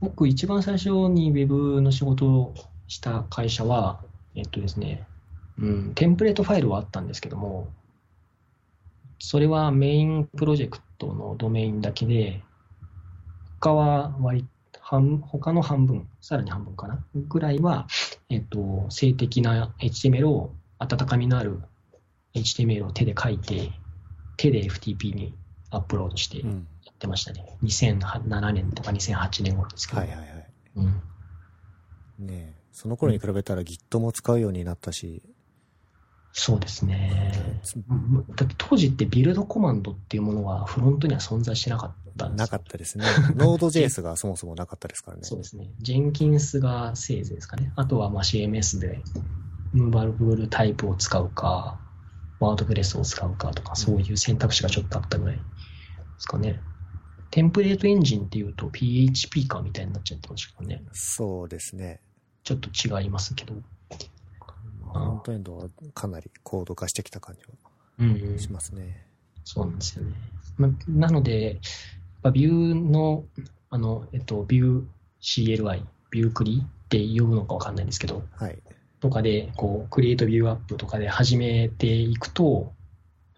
僕、一番最初に Web の仕事をした会社は、えっとですね、うん、テンプレートファイルはあったんですけども、それはメインプロジェクトのドメインだけで、他は割半、他の半分、さらに半分かな、ぐらいは、えっと、静的な HTML を、温かみのある HTML を手で書いて、手で FTP にアップロードしてうん。やってましたね。2007年とか2008年頃ですけど。はいはいはい。うん。ねえその頃に比べたら Git も使うようになったし、そうですね。だって当時ってビルドコマンドっていうものはフロントには存在してなかったんですよなかったですね。Node.js がそもそもなかったですからね。そうですね。ジェンキンスがせいぜいですかね。あとはまあ CMS でムーバブルタイプを使うか、ワードプレスを使うかとか、そういう選択肢がちょっとあったぐらいですかね。テンプレートエンジンっていうと PHP かみたいになっちゃってましたからね。そうですね。ちょっと違いますけど。まあフロントエンドはかなり高度化してきた感じうん、うんは。しますね。そうなんですよね。ま、なので、やっぱビューの、あの、えっと、ビュー CLI、ビュークリって呼ぶのかわかんないんですけど、はい。とかで、こう、クリエイトビューアップとかで始めていくと、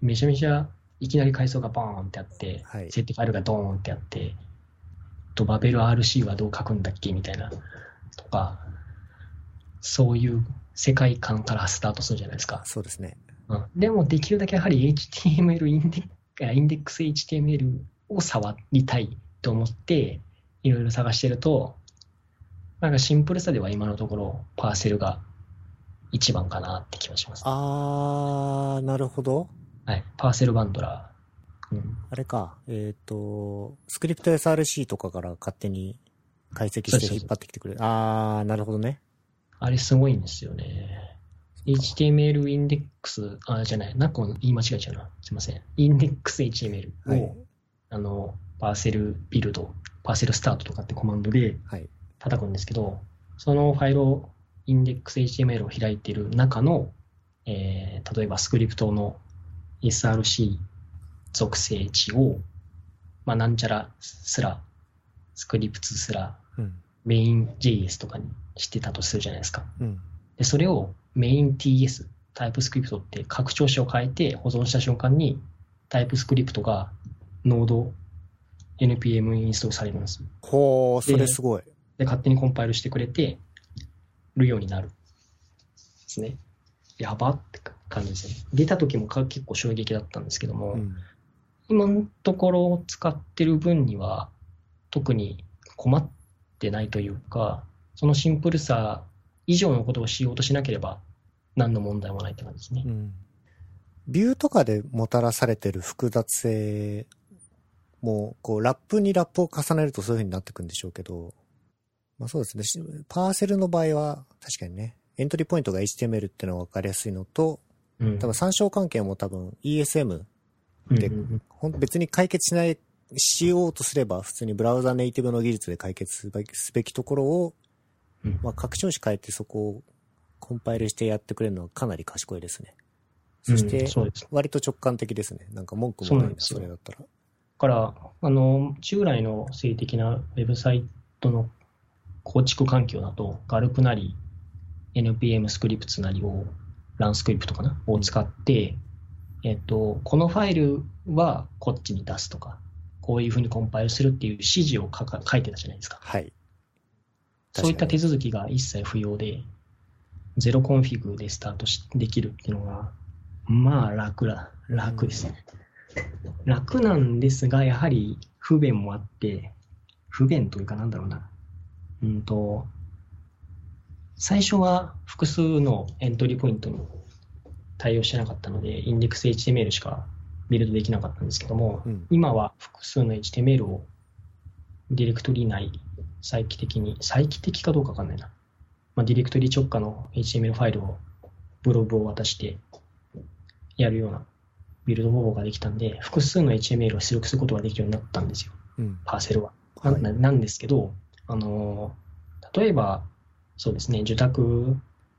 めちゃめちゃいきなり階層がバーンってあって、はい設定ファイルがドーンってあって、と、バベル RC はどう書くんだっけみたいな、とか、そういう世界観からスタートするじゃないですか。そうですね。うんでもできるだけやはり HTML インデック、インデックス HTML を触りたいと思って、いろいろ探してると、なんかシンプルさでは今のところパーセルが一番かなって気がします。あー、なるほど。はい。 Parcel bundler。うん。あれか。えっ、と、 script src とかから勝手に解析して引っ張ってきてくれる。あー、なるほどね。あれすごいんですよね。HTML index、あ、じゃない、なんか言い間違えちゃうな。すいません。 index HTML を、はい。あの、 Parcel build、Parcel start とかってコマンドではい。叩くんですけど、そのファイルを、インデックス HTML を開いている中の、えー例えばスクリプトの SRC 属性値を、まあ、なんちゃらすら、スクリプトすら、うん。メイン JS とかにしてたとするじゃないですか。うん。で、それをメイン TS、タイプスクリプトって拡張子を変えて保存した瞬間に、タイプスクリプトがノード NPM インストールされるんですよ。ほー、それすごい。で、勝手にコンパイルしてくれてるようになる。ですね。やばって感じですね。出た時もか結構衝撃だったんですけども、うん。今のところ使ってる分には特に困ってないというか、そのシンプルさ以上のことをしようとしなければ何の問題もないって感じですねう。ん。ビューとかでもたらされてる複雑性もう、こう、ラップにラップを重ねるとそういう風になってくんでしょうけど、まあそうですね。しパーセルの場合は、確かにね、エントリーポイントが HTML っていうのが分かりやすいのと、うん多分参照関係も多分 ESM でうんうん別に解決しない、しようとすれば普通にブラウザネイティブの技術で解決すべきところを、うんまあ拡張子変えてそこをコンパイルしてやってくれるのはかなり賢いですね。そして。割と直感的ですね。なんか文句もないな、それだったら。だから、あの、従来の性的なウェブサイトの構築環境だと、ガルプなり、NPM スクリプトなりを、ランスクリプトかなを使って、えっと、このファイルはこっちに出すとか、こういうふうにコンパイルするっていう指示を書か書いてたじゃないですか。はい。そういった手続きが一切不要で、ゼロコンフィグでスタートしできるっていうのが、まあ楽だ、楽ですね。楽なんですが、やはり不便もあって、不便というかなんだろうな。うんと、最初は複数のエントリーポイントに対応してなかったので、インデックス HTML しかビルドできなかったんですけども、うん今は複数の HTML をディレクトリ内再帰的に、再帰的かどうかわかんないな。まあ、ディレクトリ直下の HTML ファイルをブログを渡してやるようなビルド方法ができたんで、複数の HTML を出力することができるようになったんですよ、うん。パーセルは。はないななんですけど、あのー例えば、そうですね、受託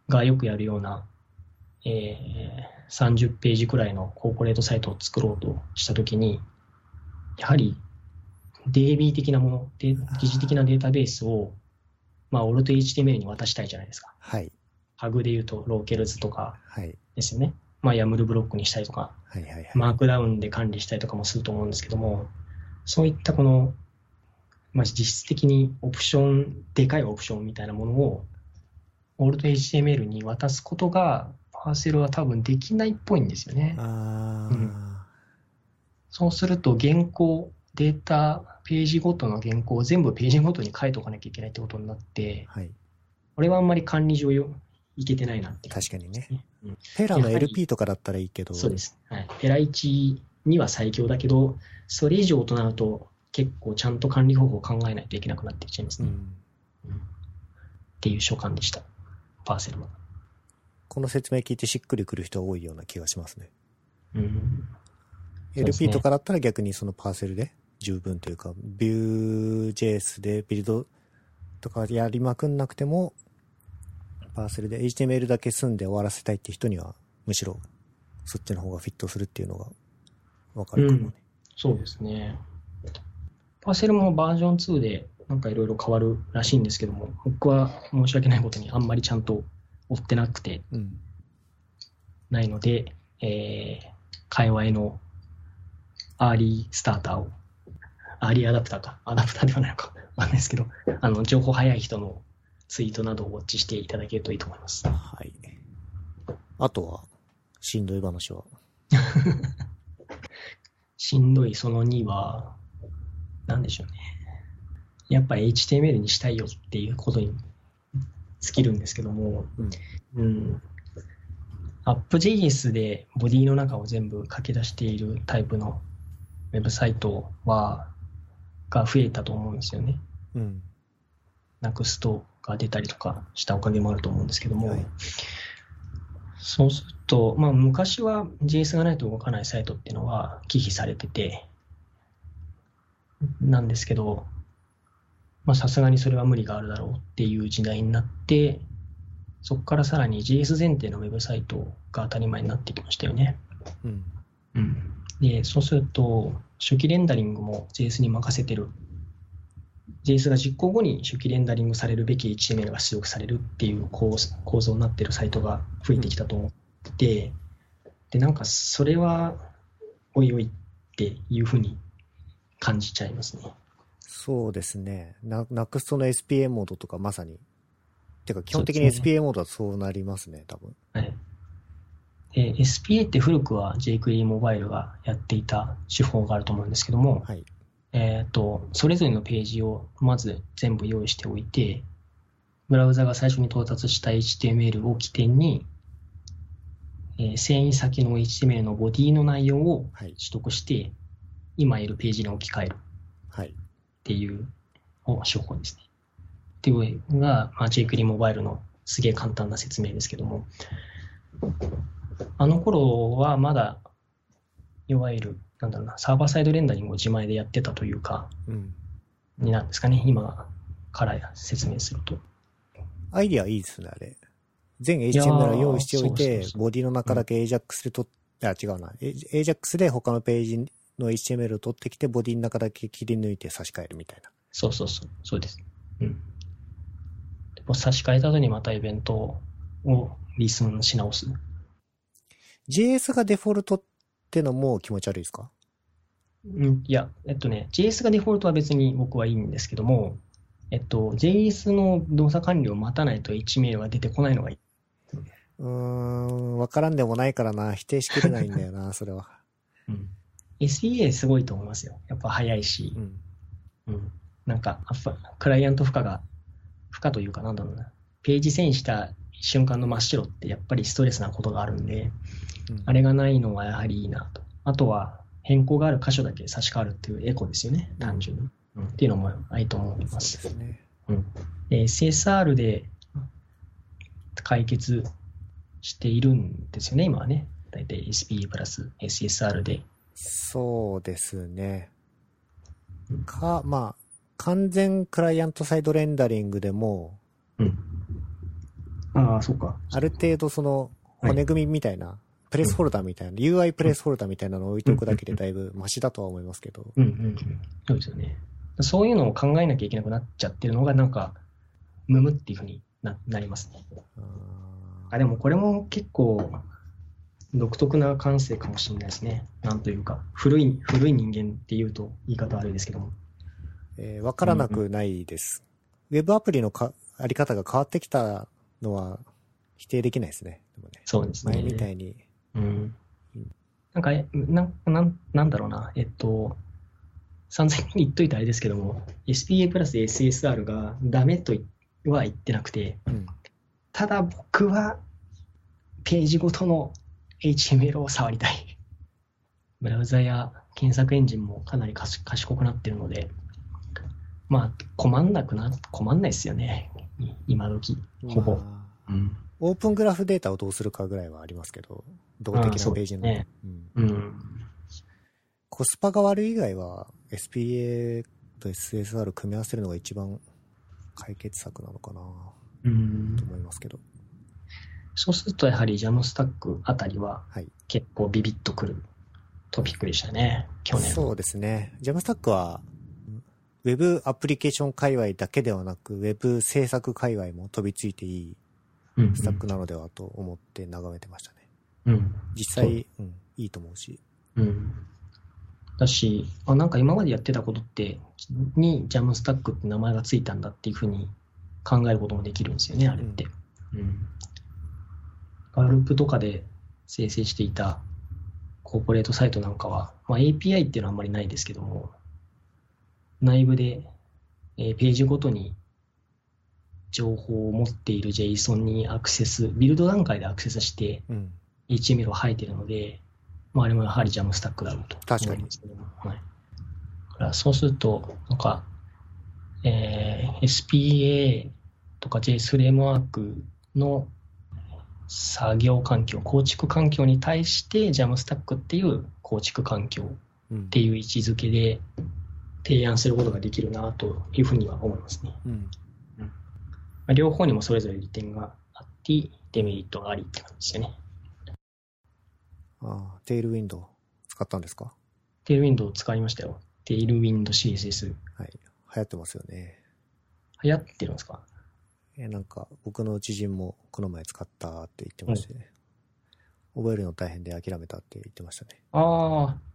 がよくやるような、えー30ページくらいのコーポレートサイトを作ろうとしたときに、やはり DB 的なもの、で疑似的なデータベースを、まあ、 alt HTML に渡したいじゃないですか。はい。 Pug で言うと、 locals とかはい。ですよね。まあ、 YAML block にしたりとか、はい。はい。はい。マークダウンで管理したりとかもすると思うんですけども、そういったこの、まあ、実質的にオプション、でかいオプションみたいなものを、 alt HTML に渡すことが、 Parcel は多分できないっぽいんですよね。うんそうすると、原稿、データ、ページごとの原稿を全部ページごとに書いておかなきゃいけないってことになって、はい。これはあんまり管理上よいけてないなっていう確かにね。うんペラの LP とかだったらいいけど。そうです。はい。ペラ1には最強だけど、それ以上となると、結構ちゃんと管理方法を考えないといけなくなってきちゃいますね。うん。うんっていう所感でした。パーセルは。この説明聞いてしっくりくる人多いような気がしますね。うん。LP とかだったら逆にそのパーセルで十分というか、Vue.js でビルドとかやりまくんなくても、パーセルで HTML だけ済んで終わらせたいって人には、むしろそっちの方がフィットするっていうのがわかるかもね。そうですね。パーセルもバージョン2でなんかいろいろ変わるらしいんですけども、僕は申し訳ないことにあんまりちゃんと追ってなくてうん。ないので、えー、界隈の early starter を、 early adopter か、 adopter ではないのかわかんないですけど、あの、情報早い人のツイートなどをウォッチしていただけるといいと思います。はい。あとは、しんどい話は？しんどいその2は、なんでしょうね。やっぱり HTML にしたいよっていうことに尽きるんですけども、うん。うん。App.js でボディの中を全部書き出しているタイプのウェブサイトは、が増えたと思うんですよね。うん。Next が出たりとかしたおかげもあると思うんですけども、はいそうすると、まあ昔は JS がないと動かないサイトっていうのは忌避されてて、なんですけど、まあさすがにそれは無理があるだろうっていう時代になって、そこからさらに JS 前提のウェブサイトが当たり前になってきましたよね。うん。うん、で、そうすると、初期レンダリングも JS に任せてる。JS が実行後に初期レンダリングされるべき HTML が出力されるっていう構造になってるサイトが増えてきたと思って、で、なんかそれは、おいおいっていうふうに感じちゃいますね。そうですね。な、ナクストの SPA モードとかまさに。てか基本的に SPA モードはそうなりますね、多分。はい。で SPA って古くは jQuery モバイルがやっていた手法があると思うんですけども、はい。えっ、と、それぞれのページをまず全部用意しておいて、ブラウザが最初に到達した HTML を起点に、えー遷移先の HTML のボディの内容をはい。取得して、今いるページに置き換えるっはい。ていう方手法ですね。っていうのが、まあ、jQuery モバイルのすげえ簡単な説明ですけども、あの頃はまだ、いわゆる、なんだろうな、サーバーサイドレンダリングを自前でやってたというか、うん。になんですかね、今から説明すると。アイディアいいですね、あれ。全 HTML を用意しておいてそうそう、そうボディの中だけ AJAX で取っ、あ、違うな。AJAX で他のページの HTML を取ってきて、ボディの中だけ切り抜いて差し替えるみたいな。そうそうそう、そうです。うん。でも差し替えた後にまたイベントをリスンし直す。JS がデフォルトってのも気持ち悪いですか？うん、いや、えっとね、JS がデフォルトは別に僕はいいんですけども、えっと、JS の動作完了を待たないと HTML が出てこないのがいい。うーん、わからんでもないからな。否定しきれないんだよな、それは。うん。SEA すごいと思いますよ。やっぱ早いしう、ん。うん。なんか、クライアント負荷が、負荷というかなんだろうな、ページ遷移した瞬間の真っ白ってやっぱりストレスなことがあるんで、うんあれがないのはやはりいいなと。あとは、変更がある箇所だけ差し替わるっていうエコですよね、単純に。うん、っていうのもいいと思いま。ですすね。うん、で SSR で解決しているんですよね、今はね。だいたい SPA プラス SSR で。そうですねうん。か、まあ、完全クライアントサイドレンダリングでも、うん。ああ、そうか。ある程度そのはい骨組みみたいな、プレスホルダーみたいな、UI プレスホルダーみたいなのを置いておくだけでだいぶマシだとは思いますけど。うんうんうん。そうですよね。そういうのを考えなきゃいけなくなっちゃってるのが、なんか、むむっていうふうにななりますね。ああ、でもこれも結構、独特な感性かもしれないですね。なんというか、古い、古い人間っていうと言い方悪いですけども。えーわからなくないです。ウェブアプリのかあり方が変わってきたのは否定できないですね。でもねそうですね。前みたいに。うん。なんか、えなんなんなんだろうな、えっと、散々に言っといてあれですけども、SPA プラス SSR がダメとは言ってなくて、うん。ただ僕はページごとの HTML を触りたい。ブラウザや検索エンジンもかなりかし賢くなってるので、まあ、困んなくな、困んないですよね。い今時。ほぼ。まあうん。オープングラフデータをどうするかぐらいはありますけど、動的なページの。コスパが悪い以外は SPA と SSR 組み合わせるのが一番解決策なのかなうんと。思いますけど。そうするとやはりジャムスタックあたりははい。結構ビビッとくるトピックでしたね、去年。そうですね。JamStack は、ウェブアプリケーション界隈だけではなく、ウェブ制作界隈も飛びついていいうんうんスタックなのではと思って眺めてましたね。うん。実際、うん、いいと思うし。うん。だし、あ、なんか今までやってたことって、にジャムスタックって名前がついたんだっていうふうに考えることもできるんですよね、あれって。うん。ガループとかで生成していたコーポレートサイトなんかは、まあ、API っていうのはあんまりないですけども、内部で、えーページごとに情報を持っている JSON にアクセス、ビルド段階でアクセスして、うん。HTML を吐いてるので、まあ、あれもやはりジャムスタックだろうと確かに思うんですけども。はい。だからそうすると、なんか、えー SPA とか JS フレームワークの作業環境、構築環境に対してジャムスタックっていう構築環境っうん。ていう位置づけで提案することができるなというふうには思いますね。うん。まあ両方にもそれぞれ利点があって、デメリットがありって感じですよね。ああ、テールウィンドウ使ったんですか？テールウィンドウ使いましたよ。テールウィンド CSS。はい。流行ってますよね。流行ってるんですか？え、なんか、僕の知人もこの前使ったって言ってまして、ね覚えるの大変で諦めたって言ってましたね。ああ。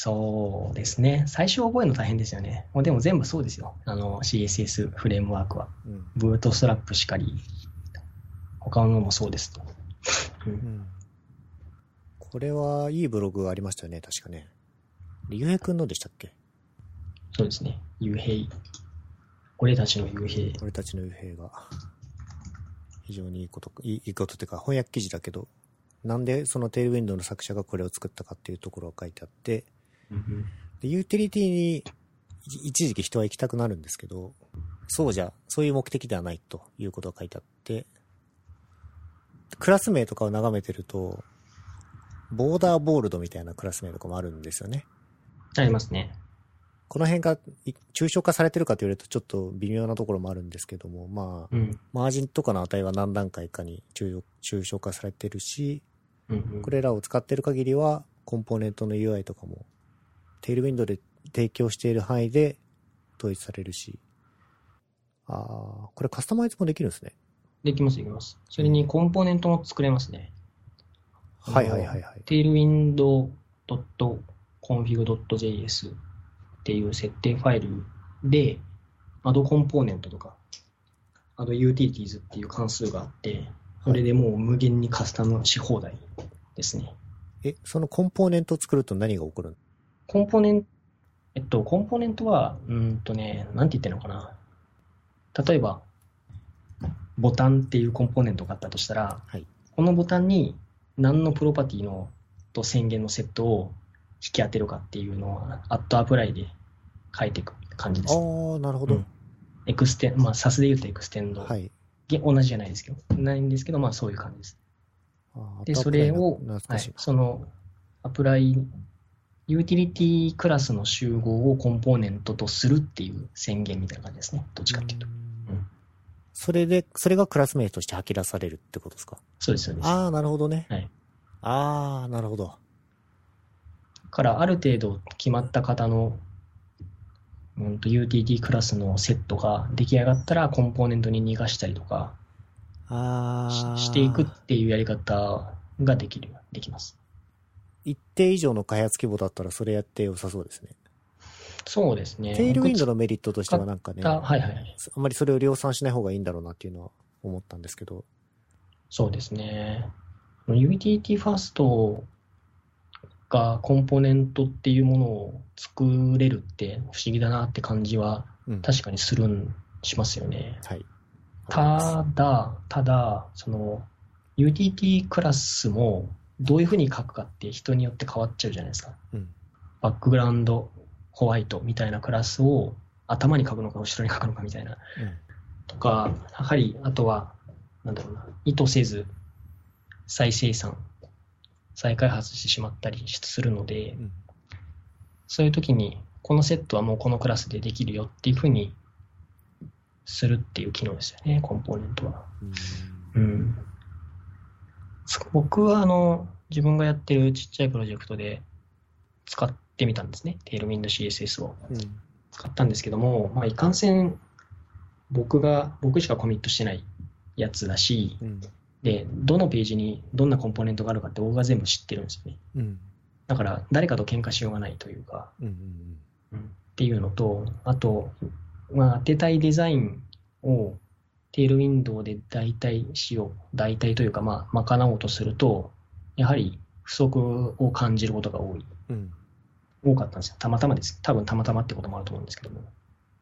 そうですね。最初覚えるの大変ですよね。もうでも全部そうですよ。あの CSS フレームワークは。うん。ブートストラップしかり、他のものもそうですと。う、うんん。これはいいブログありましたよね、確かね。ゆうへいくんのでしたっけ？そうですね。幽閉。俺たちの幽閉。俺たちの幽閉が。非常にいいこと、いいいいことっていうか翻訳記事だけど、なんでそのテールウィンドウの作者がこれを作ったかっていうところが書いてあって、うんで、ユーティリティに一一時期人は行きたくなるんですけど、そうじゃ、そういう目的ではないということが書いてあって、クラス名とかを眺めてると、ボーダーボールドみたいなクラス名とかもあるんですよね。ありますね。この辺がい抽象化されてるかと言われるとちょっと微妙なところもあるんですけども、まあ、うん。マージンとかの値は何段階かに抽抽象化されてるし、うんうんこれらを使ってる限りは、コンポーネントの UI とかも、テールウィンドウで提供している範囲で統一されるし、ああ、これカスタマイズもできるんですね。できます、できます。それにコンポーネントも作れますね。はいはいはいはい。tailwind.config.js っていう設定ファイルで、add コンポーネントとか、add utilities っていう関数があって、それでもう無限にカスタムし放題ですね。え、そのコンポーネントを作ると何が起こるの？コンポーネント、えっと、コンポーネントは、うーんとね、なんて言ってるのかな。例えば、ボタンっていうコンポーネントがあったとしたら、はいこのボタンに何のプロパティのと宣言のセットを引き当てるかっていうのを、アットアプライで書いていく感じです。ああ、なるほど。うん exten、まあ、 Sass で言うと extend。はい。げ同じじゃないですけど、ないんですけど、まあそういう感じです。で、それを、懐はい、。その、 apply、utility class の集合をコンポーネントとするっていう宣言みたいな感じですね。どっちかっていうと。うんそれで、それがクラス名として吐き出されるってことですか？そうです、そうです。ああ、なるほどね。はい。ああ、なるほど。だから、ある程度決まった型の、うんと、UTT クラスのセットが出来上がったら、コンポーネントに逃がしたりとかああ。ししていくっていうやり方ができる、できます。一定以上の開発規模だったらそれやって良さそうですね。そうですね。テールウィンドののメリットとしてはなんかね、はいはいはい。あんまりそれを量産しない方がいいんだろうなっていうのは思ったんですけど。そうですね。UTT ファーストがコンポーネントっていうものを作れるって不思議だなって感じはうん。確かにするん、しますよね。はい。ただ、ただ、その UTT クラスもどういうふうに書くかって人によって変わっちゃうじゃないですか。うん。バックグラウンドホワイトみたいなクラスを頭に書くのか後ろに書くのかみたいなうん。とか、やはり、あとは、なんだろうな、意図せず再生産、再開発してしまったりするので、うん。そういう時に、このセットはもうこのクラスでできるよっていうふうにするっていう機能ですよね、コンポーネントは。うんうん。そ僕は、あの、自分がやってるちっちゃいプロジェクトで使ってみたんですね、Tailwind CSS を。うん。使ったんですけども、まあ、いかんせん、僕が、僕しかコミットしてないやつだし、うん。で、どのページにどんなコンポーネントがあるかって僕が全部知ってるんですよね。うん。だから、誰かと喧嘩しようがないというか、うん。うんっていうのと、あと、まあ、当てたいデザインをテールウィンドウで代替しよう、代替というか、まあ、賄おうとすると、やはり不足を感じることが多い。うん。多かったんですよ。たまたまです。多分たまたまってこともあると思うんですけども。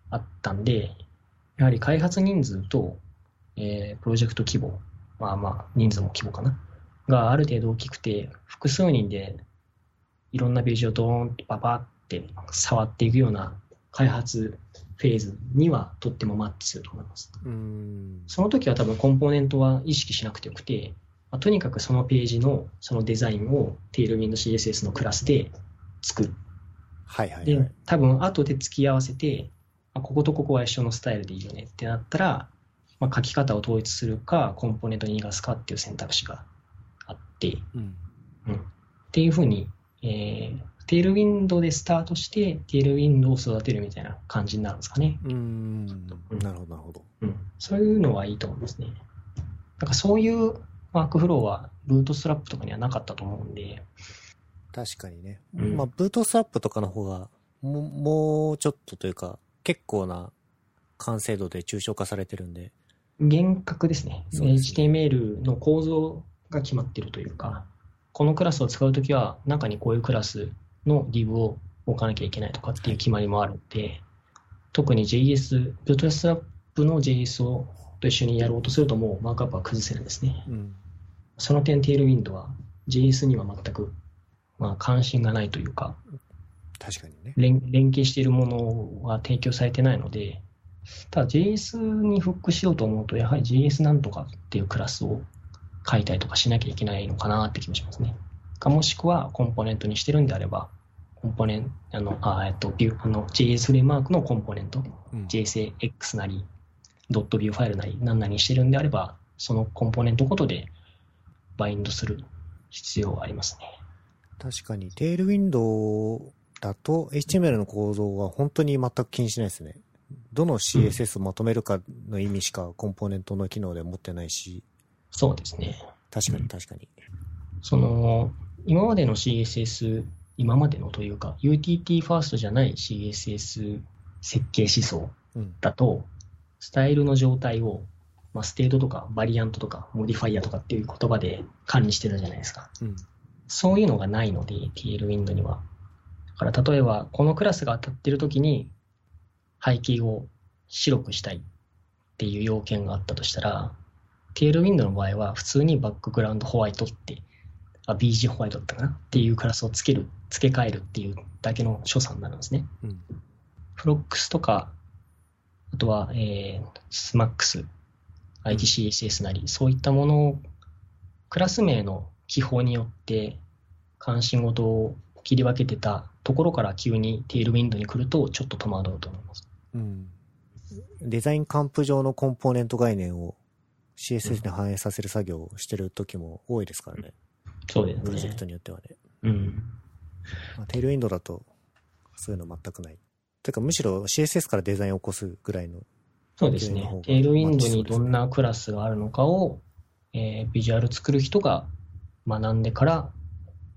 あったんで、やはり開発人数と、えープロジェクト規模、まあまあ、人数も規模かな。がある程度大きくて、複数人でいろんなページをドーンとパパって触っていくような開発フェーズにはとってもマッチすると思います。うん。その時は多分コンポーネントは意識しなくてよくて、まあとにかくそのページのそのデザインを Tailwind CSS のクラスで作る。はいはいはでい。、多分後で付き合わせて、あこことここは一緒のスタイルでいいよねってなったら、まあ、書き方を統一するか、コンポーネントに逃がすかっていう選択肢があって、うん。うん、っていうふうに、えー、テールウィンドでスタートして、テールウィンドを育てるみたいな感じになるんですかね。うん。なるほどなるほど。うん、そういうのはいいと思いますね。なんかそういうワークフローはブートストラップとかにはなかったと思うんで、確かにね。うんまあ、ブートストラップとかの方が、もう、もうちょっとというか、結構な完成度で抽象化されてるんで。厳格ですね。すね HTML の構造が決まってるというか、このクラスを使うときは、中にこういうクラスの div を置かなきゃいけないとかっていう決まりもあるんで、特に JS、ブートストラップの JS をと一緒にやろうとするともうマークアップは崩せるんですね。うん。その点、テールウィンドは JS には全く、まあ、関心がないというか、確かにね。連連携しているものは提供されてないので、ただ JS にフックしようと思うと、やはり JS なんとかっていうクラスを書いたりとかしなきゃいけないのかなって気もしますね。かもしくはコンポーネントにしてるんであれば、コンポーネント、あの、あえっと、ビュー、あの、JS フレームワークのコンポーネント、うん JSX なり、ドットビューファイルなり、何々にしてるんであれば、そのコンポーネントごとでバインドする必要はありますね。確かに、テールウィンドウだと HTML の構造は本当に全く気にしないですね。どの CSS をまとめるかの意味しかコンポーネントの機能で持ってないし、そうですね。確かに確かに。その、今までの CSS、今までのというか、UTT ファーストじゃない CSS 設計思想うん。だと、スタイルの状態を、まあ、 state とか variant とか modifier とかっていう言葉で管理してたじゃないですか。うん。そういうのがないので、 Tailwind には。だから例えば、このクラスが当たってる時に背景を白くしたいっていう要件があったとしたら、TL ウィンドの場合は普通に background white って、あ、BG ホワイトだったかなっていうクラスをつける、付け替えるっていうだけの所作になるんですね。うん。フロックスとか、あとは、えー、スマックス、ITCSS なり、そういったものを、クラス名の記法によって関心事を切り分けてたところから急にテールウィンドに来ると、ちょっと戸惑うと思います。うん。デザインカンプ上のコンポーネント概念を CSS に反映させる作業をしてる時も多いですからね。そうですプロジェクね。トによってはね。うん。まあ、テールウィンドウだと、そういうの全くない。てか、むしろ CSS からデザインを起こすぐらいの。そうですね。テールウィンドにどんなクラスがあるのかを、えービジュアル作る人が学んでから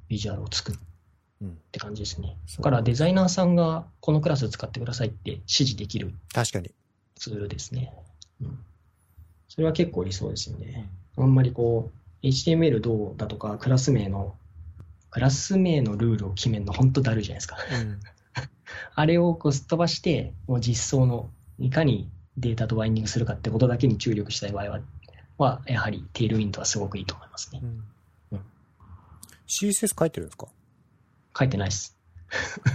ビジュアルを作るっうん。て感じですね。だからデザイナーさんがこのクラス使ってくださいって指示できる確かに。ツールですね。うん。それは結構理想ですよね。あんまりこう、HTML どうだとか、クラス名の、クラス名のルールを決めるの本当だるいじゃないですか。うん。あれをこうすっ飛ばして、もう実装の、いかにデータとバインディングするかってことだけに注力したい場合は、はやはりテールウィンドはすごくいいと思いますねう。んうん CSS 書いてるんですか？書いてないです。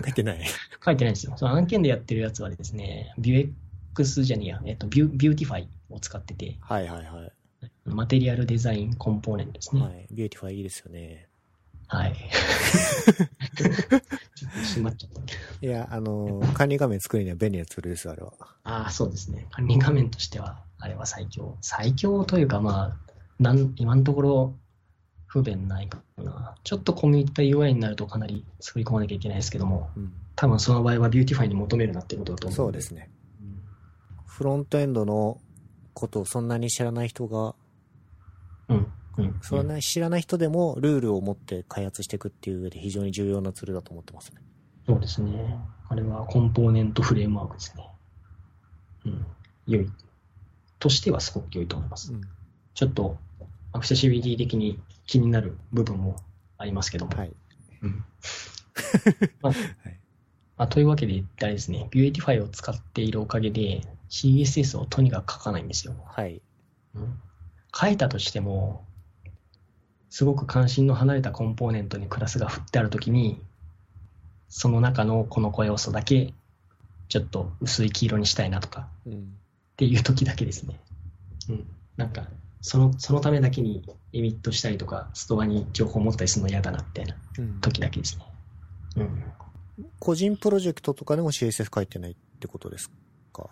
書いてない。書いてないですよ。その案件でやってるやつはですね、ビュー X じゃねえや、えっと、ビュ Vuetify を使ってて、はいはいはい。マテリアルデザインコンポーネントですね。はい。 Vuetify いいですよね。はい。ちょっと閉まっちゃった。いや、あの、管理画面作るには便利なツールです、あれは。ああ、そうですね。管理画面としては、あれは最強。最強というか、まあ、なん今のところ不便ないかな。ちょっと込み入った UI になるとかなり作り込まなきゃいけないですけども、うん。多分その場合は Vuetify に求めるなってことだと思う。そうですね。フロントエンドのことをそんなに知らない人が、うん。うん。そんなに知らない人でもルールを持って開発していくっていう上で非常に重要なツールだと思ってますね。そうですね。あれはコンポーネントフレームワークですね。うん。良い。としてはすごく良いと思います。うん。ちょっと、アクセシビリティ的に気になる部分もありますけども。はい。うん まあはい。まあ、というわけで、あれですね、 Vuetify を使っているおかげで、CSS をとにかく書かないんですよ。はい。うん書いたとしても、すごく関心の離れたコンポーネントにクラスが振ってあるときに、その中のこの子要素だけ、ちょっと薄い黄色にしたいなとかうん。っていう時だけですね。うん。なんか、その、そのためだけにエミットしたりとか、ストアに情報を持ったりするの嫌だな、みたいなうん、時だけですね。うん。個人プロジェクトとかでも CSS 書いてないってことですか？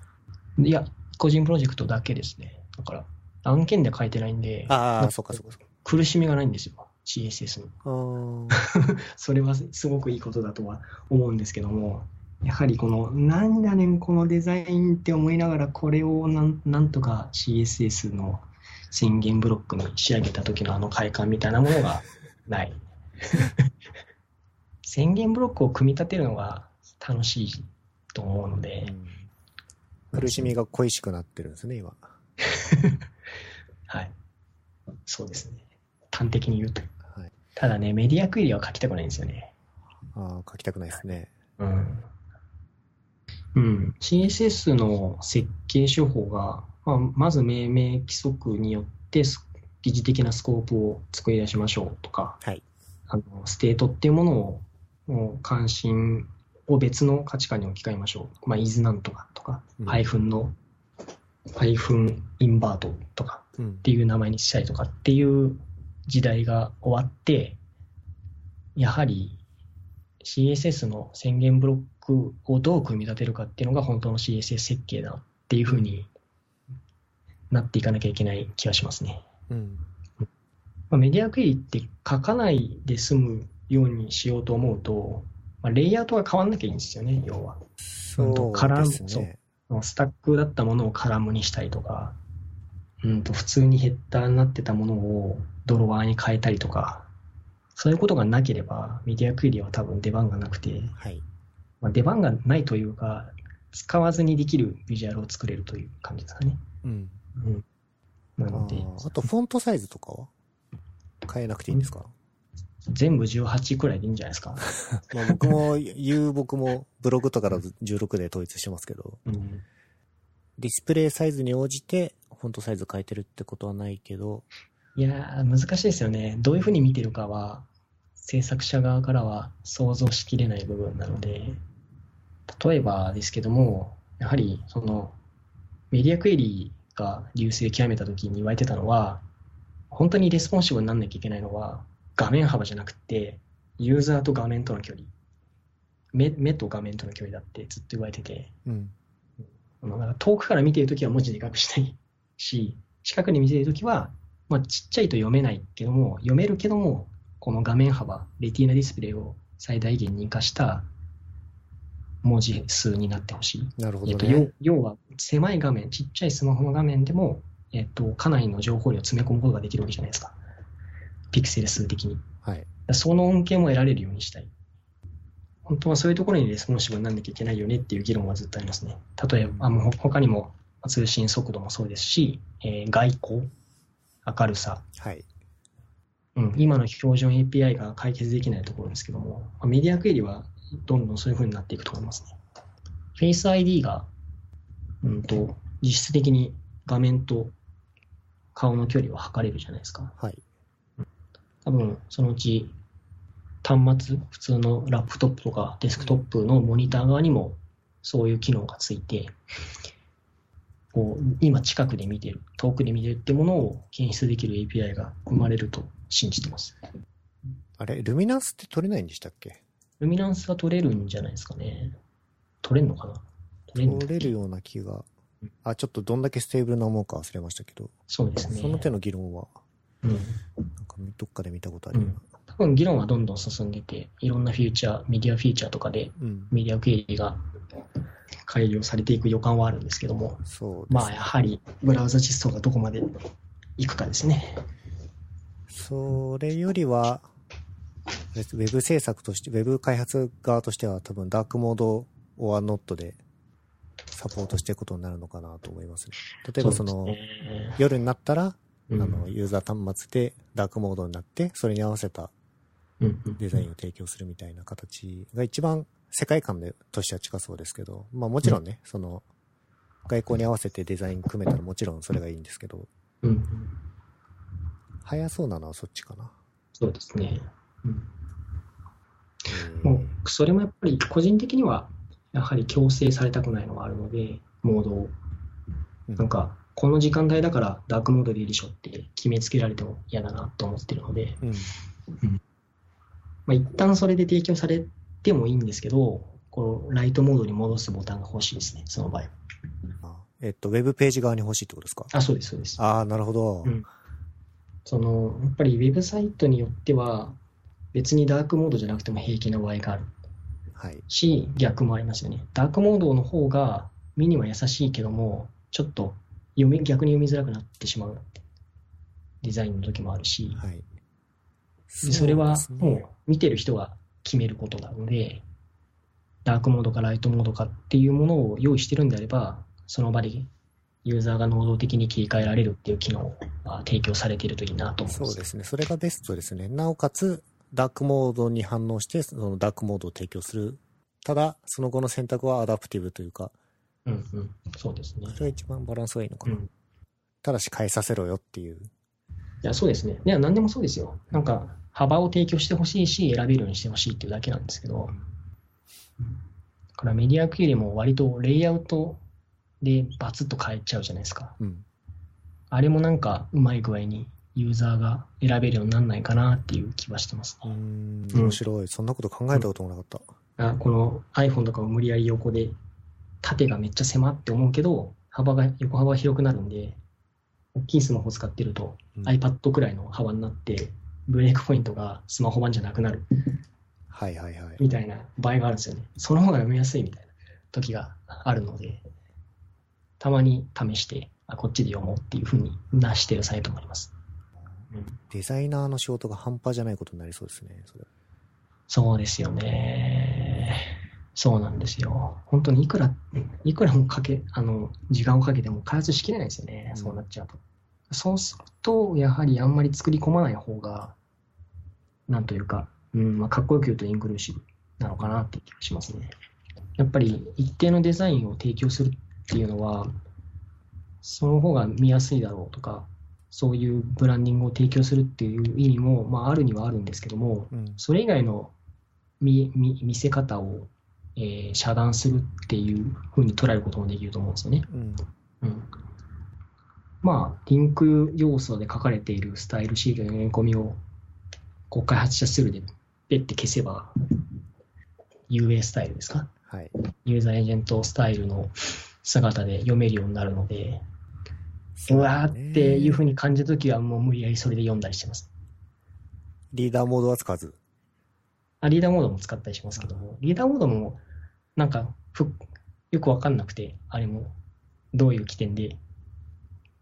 いや、個人プロジェクトだけですね。だから、案件で書いてないんで、ああ、そっかそっかそっか。苦しみがないんですよ。CSS の。あー それはすごくいいことだとは思うんですけども、やはりこの、何だねん、このデザインって思いながら、これをなんなんとか CSS の宣言ブロックに仕上げた時のあの快感みたいなものがない。宣言ブロックを組み立てるのが楽しいと思うので、うん苦しみが恋しくなってるんですね、今。はい。そうですね。端的に言うと。はい。ただね、メディアクエリは書きたくないんですよね。ああ、書きたくないですね。うん。うん。CSS の設計手法が、まあ、まず命名規則によってス疑似的なスコープを作り出しましょうとか、はい。あのステートっていうものをもう関心を別の価値観に置き換えましょう。まあ、イズなんとかとか、うんハイフンの、ハイフンインバートとかうんっていう名前にしたりとかっていう時代が終わって、やはり CSS の宣言ブロックをどう組み立てるかっていうのが本当の CSS 設計だっていうふうになっていかなきゃいけない気がしますね。うん。まあ、メディアクエリって書かないで済むようにしようと思うと、まあ、レイアウトが変わんなきゃいいんですよね、要は。そうですそうね。スタックだったものをカラムにしたりとか、うんと普通にヘッダーになってたものをドロワーに変えたりとか、そういうことがなければ、メディアクエリは多分出番がなくて、はい。まあ、出番がないというか、使わずにできるビジュアルを作れるという感じですかね。うん。うん。なあので、ーあと、フォントサイズとかは？変えなくていいんですか、全部18くらいでいいんじゃないですか。まあ僕も、言う僕もブログとかだと16で統一してますけど、うん。ディスプレイサイズに応じてフォントサイズ変えてるってことはないけど、いやー、難しいですよね。どういうふうに見てるかは、制作者側からは想像しきれない部分なので、例えばですけども、やはり、その、メディアクエリが隆盛極めた時に言われてたのは、本当にレスポンシブになんなきゃいけないのは、画面幅じゃなくて、ユーザーと画面との距離。目目と画面との距離だってずっと言われてて、うん。あのなんか遠くから見ているときは文字でかくしたいし、近くに見ているときは、まあ、ちっちゃいと読めないけども、読めるけども、この画面幅、レティーナディスプレイを最大限に活かした文字数になってほしい。なるほえっと。要は、狭い画面、ちっちゃいスマホの画面でも、えっと、かなりの情報量を詰め込むことができるわけじゃないですか。ピクセル数的に。はい。その恩恵も得られるようにしたい。本当はそういうところにレスポンシブになんなきゃいけないよねっていう議論はずっとありますね。例えば、あもう他にも通信速度もそうですし、えー外交、明るさ、はい。うん、今の標準 API が解決できないところですけども、まあメディアクエリはどんどんそういう風になっていくと思いますね。Face ID が、うんと、実質的に画面と顔の距離を測れるじゃないですか。はい。多分そのうち端末、普通のラップトップとかデスクトップのモニター側にもそういう機能がついて、こう今近くで見てる、遠くで見てるってものを検出できる API が生まれると信じてます。あれ、ルミナスって取れないんでしたっけ？ルミナンスは取れるんじゃないですかね。取れるのかな？取れ取れるような気が。あ、ちょっとどんだけステーブルなものか忘れましたけど、そうですね。その手の議論は、うん。なんかどっかで見たことあるような。多分議論はどんどん進んでて、いろんなフューチャー、メディアフィーチャーとかでうん。メディアクエリが改良されていく予感はあるんですけども、そうです、まあやはりブラウザ実装がどこまでいくかですね。それよりは、ウェブ制作として、ウェブ開発側としては多分ダークモード or not でサポートしていくことになるのかなと思いますね。例えばその、うですね夜になったら、うんあの、ユーザー端末でダークモードになって、それに合わせたデザインを提供するみたいな形が一番世界観でとしては近そうですけど、まあもちろんね、その、外交に合わせてデザイン組めたらもちろんそれがいいんですけど、うんうん早そうなのはそっちかな。そうですね。うんえーもう、それもやっぱり個人的には、やはり強制されたくないのがあるので、モードを。うんなんか、この時間帯だからダークモードでいいでしょって決めつけられても嫌だなと思ってるので、うん。まあ、一旦それで提供されてもいいんですけど、このライトモードに戻すボタンが欲しいですね、その場合は。あえっと、ウェブページ側に欲しいってことですか？あ、そうです、そうです。ああ、なるほど。うんその、やっぱりウェブサイトによっては、別にダークモードじゃなくても平気な場合があるはい。し、逆もありますよね。ダークモードの方が目には優しいけども、ちょっと読み逆に読みづらくなってしまうデザインの時もあるし、はい。でそれはもう見てる人が決めることなので、ダークモードかライトモードかっていうものを用意してるんであれば、その場でユーザーが能動的に切り替えられるっていう機能が提供されているといいなと思います。そうですね。それがベストですね。なおかつ、ダークモードに反応して、そのダークモードを提供する。ただ、その後の選択はアダプティブというか、うんうん。そうですね。それが一番バランスがいいのかな。うん。ただし変えさせろよっていう。いや、そうですね。いや、何でもそうですよ。なんか、幅を提供してほしいし、選べるようにしてほしいっていうだけなんですけど、からメディアクエリも割とレイアウトでバツッと変えちゃうじゃないですか。うん。あれもなんかうまい具合にユーザーが選べるようにならないかなっていう気はしてますね。ん、うん面白い。そんなこと考えたこともなかった。あこの iPhone とかを無理やり横で縦がめっちゃ狭って思うけど、幅が、横幅が広くなるんで、大きいスマホ使ってるとうん iPad くらいの幅になって、ブレイクポイントがスマホ版じゃなくなるはいはいはい。みたいな場合があるんですよね。その方が読みやすいみたいな時があるので、たまに試して、あ、こっちで読もうっていうふうになしてるサイトもあります。うんデザイナーの仕事が半端じゃないことになりそうですね。それそうですよね。そうなんですよ。本当にいくら、いくらもかけ、あの、時間をかけても開発しきれないですよね。うんそうなっちゃうと。そうすると、やはりあんまり作り込まない方が、なんというか、うん、まあ、かっこよく言うとインクルーシブなのかなって気がしますね。やっぱり一定のデザインを提供するっていうのは、その方が見やすいだろうとか、そういうブランディングを提供するっていう意味も、まあ、あるにはあるんですけども、うん。それ以外の見見見せ方を、えー遮断するっていうふうに捉えることもできると思うんですよね。うん。うん、まあ、リンク要素で書かれているスタイルシートの読み込みを、こう開発者ツールでペッて消せば、UA スタイルですか？はい。ユーザーエージェントスタイルの姿で読めるようになるので、うわーっていうふうに。に感じたときはもう無理やりそれで読んだりしてます。リーダーモードは使わず。あリーダーモードも使ったりしますけども、リーダーモードもなんかふよくわかんなくて、あれもどういう起点で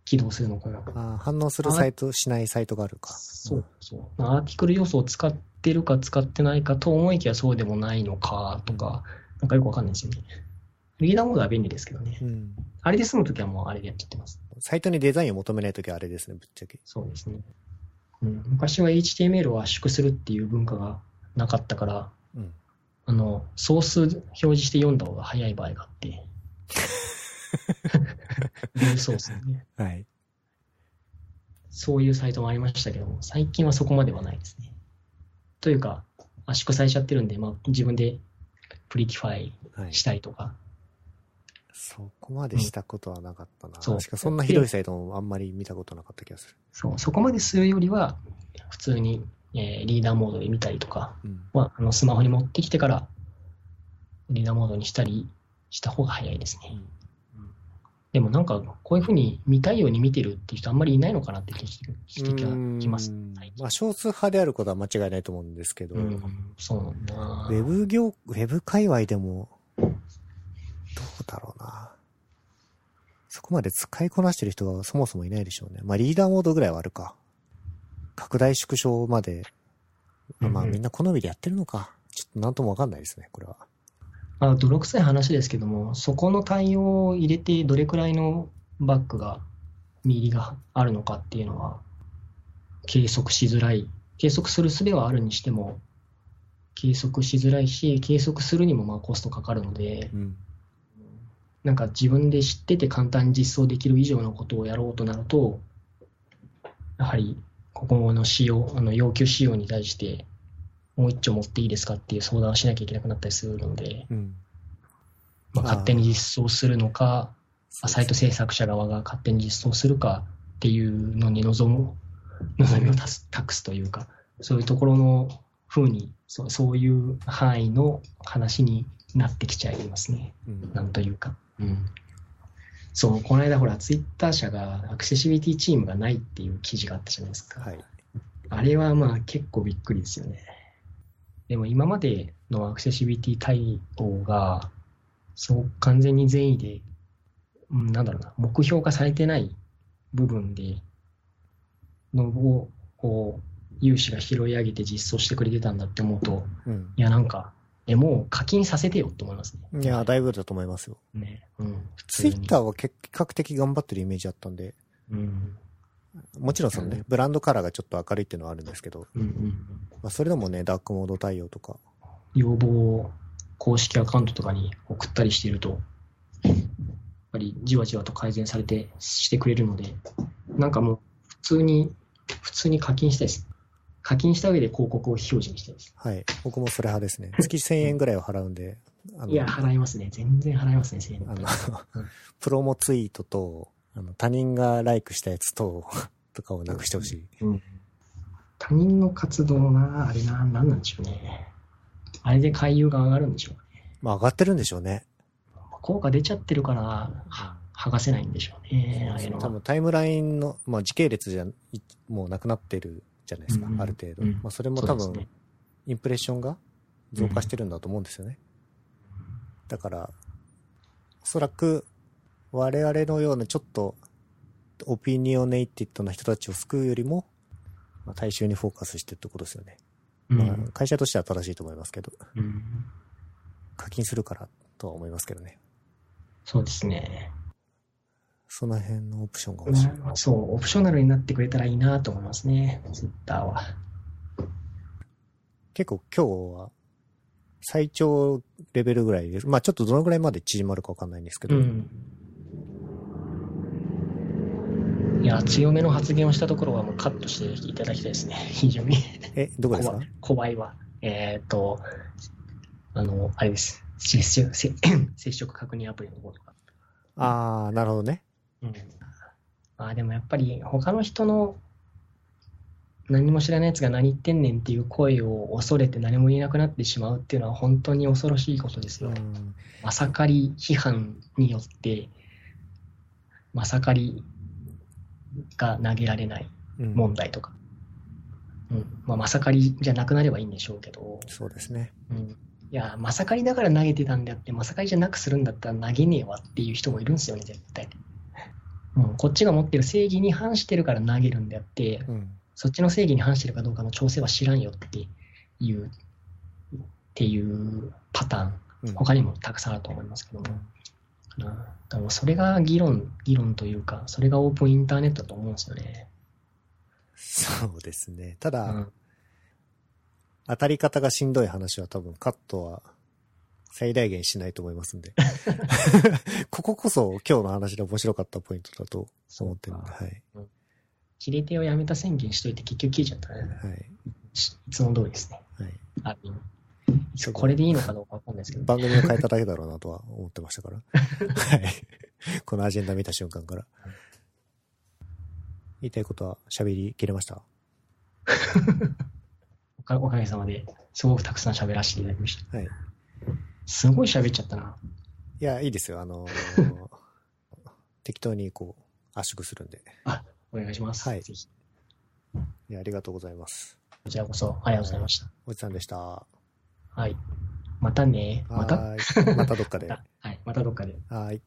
起動するのかが。あー反応するサイト、しないサイトがあるか。そうそう。アーティクル要素を使ってるか使ってないかと思いきやそうでもないのかとか、なんかよくわかんないですよね。リーダーモードは便利ですけどね。うん。あれで済むときはもうあれでやっちゃってます。サイトにデザインを求めないときはあれですね、ぶっちゃけ。そうですね。うん、昔は HTML を圧縮するっていう文化がなかったから、うん。あの、ソース表示して読んだ方が早い場合があって。ビューソースにね。はい。そういうサイトもありましたけども、最近はそこまではないですね。というか、圧縮されちゃってるんで、まあ、自分でプリティファイはい。したりとか、そこまでしたことはなかったな。そうしかもそんなひどいサイトもあんまり見たことなかった気がする。そう、そこまでするよりは、普通に、えーリーダーモードで見たりとか、うん。まあ、あのスマホに持ってきてから、リーダーモードにしたりした方が早いですね。うんでもなんか、こういうふうに見たいように見てるっていう人あんまりいないのかなって気がしてきますう。ん最近まあ、少数派であることは間違いないと思うんですけど、うん、そうなんだなウェブ業、ウェブ界隈でも、どうだろうな。そこまで使いこなしてる人がそもそもいないでしょうね。まあ、リーダーモードぐらいはあるか。拡大縮小まで、まあ、みんな好みでやってるのか。ちょっとなんともわかんないですね、これは。まあ、泥臭い話ですけども、そこの対応を入れて、どれくらいのバックが、見入りがあるのかっていうのは、計測しづらい。計測する術はあるにしても、計測しづらいし、計測するにもまあコストかかるので、うん。なんか自分で知ってて簡単に実装できる以上のことをやろうとなると、やはりここの仕様、あの要求仕様に対して、もう一丁持っていいですかっていう相談をしなきゃいけなくなったりするので、うん。まあ、勝手に実装するのか、まあサイト制作者側が勝手に実装するかっていうのに望む、望みを託すというか、そういうところの風にそう、そういう範囲の話になってきちゃいますね。うんなんというか。うん。そう、この間ほら、ツイッター社がアクセシビリティチームがないっていう記事があったじゃないですか。はい。あれはまあ結構びっくりですよね。でも今までのアクセシビリティ対応が、そう完全に善意で、うん、なんだろうな、目標化されてない部分で、のを、こう、有志が拾い上げて実装してくれてたんだって思うと、うん。いやなんか、え、もう課金させてよって思いますね。いや、だいぶだと思いますよ。ね。うん。普ツイッターは結比較的頑張ってるイメージあったんで、うん。もちろんそのね、ブランドカラーがちょっと明るいっていうのはあるんですけど、うんうん。まあ、それでもね、ダークモード対応とか、要望を公式アカウントとかに送ったりしていると、やっぱりじわじわと改善されてしてくれるので、なんかもう普通に、普通に課金したいです。課金した上で広告を表示にしたいです。はい。僕もそれ派ですね。月1000円ぐらいを払うんで、いや、払いますね。全然払いますね、1000円あのうん、プロモツイートと、あの、他人がライクしたやつと、とかをなくしてほしい。うん他人の活動な、あれな、なんなんでしょうね。あれで回遊が上がるんでしょうね。まあ上がってるんでしょうね。効果出ちゃってるから、は剥がせないんでしょうね。ああいうのは。多分タイムラインの、まあ時系列じゃ、いもうなくなってるじゃないですか、うんうんある程度。うんまあそれも多分、インプレッションが増加してるんだと思うんですよね。だから、おそらく、我々のようなちょっと、オピニオネイティッドな人たちを救うよりも、まあ、大衆にフォーカスしてってことですよね。うんまあ、会社としては正しいと思いますけど、うん課金するからとは思いますけどね。そうですね。その辺のオプションが欲しい。そう、オプショナルになってくれたらいいなと思いますね、ツイッターは。結構今日は、最長レベルぐらいです。まあちょっとどのぐらいまで縮まるかわかんないんですけど、うん。いや、強めの発言をしたところはもうカットしていただきたいですね。非常に。え、どこですか？怖いわ。えーっと、あの、あれです。接触接 接触確認アプリのことか。ああ、なるほどね。うん。まあでもやっぱり他の人の何も知らない奴が何言ってんねんっていう声を恐れて何も言えなくなってしまうっていうのは本当に恐ろしいことですよ。うんまさかり批判によって、まさかりが投げられないうん問題とか。うん。まあ、まさかりじゃなくなればいいんでしょうけど、そうですね。うん。いや、まさかりだから投げてたんであって、まさかりじゃなくするんだったら投げねえわっていう人もいるんですよね、絶対。うん、こっちが持ってる正義に反してるから投げるんであって、うん。そっちの正義に反してるかどうかの調整は知らんよっていう、っていうパターン、うん他にもたくさんあると思いますけども。うん、だからそれが議論、議論というか、それがオープンインターネットだと思うんですよね。そうですね。たうだ、ん、当たり方がしんどい話は多分カットは最大限しないと思いますんで。こここそ今日の話で面白かったポイントだと思ってるんで、はい。切れ手をやめた宣言しといて結局消えちゃったね。はい。しいつも通りですね。はい。あこれでいいのかどうかわかんないですけど。番組を変えただけだろうなとは思ってましたから。はい。このアジェンダ見た瞬間から。言いたいことは喋りきれました？おかおかげさまで、すごくたくさん喋らせていただきました。はい。すごい喋っちゃったな。いや、いいですよ。あのー 適当にこう、圧縮するんで。お願いします。はい。いや、ありがとうございます。こちらこそ、ありがとうございました。おじさんでした。ははい。またね。また？またどっかで。はい。またどっかで。はーい。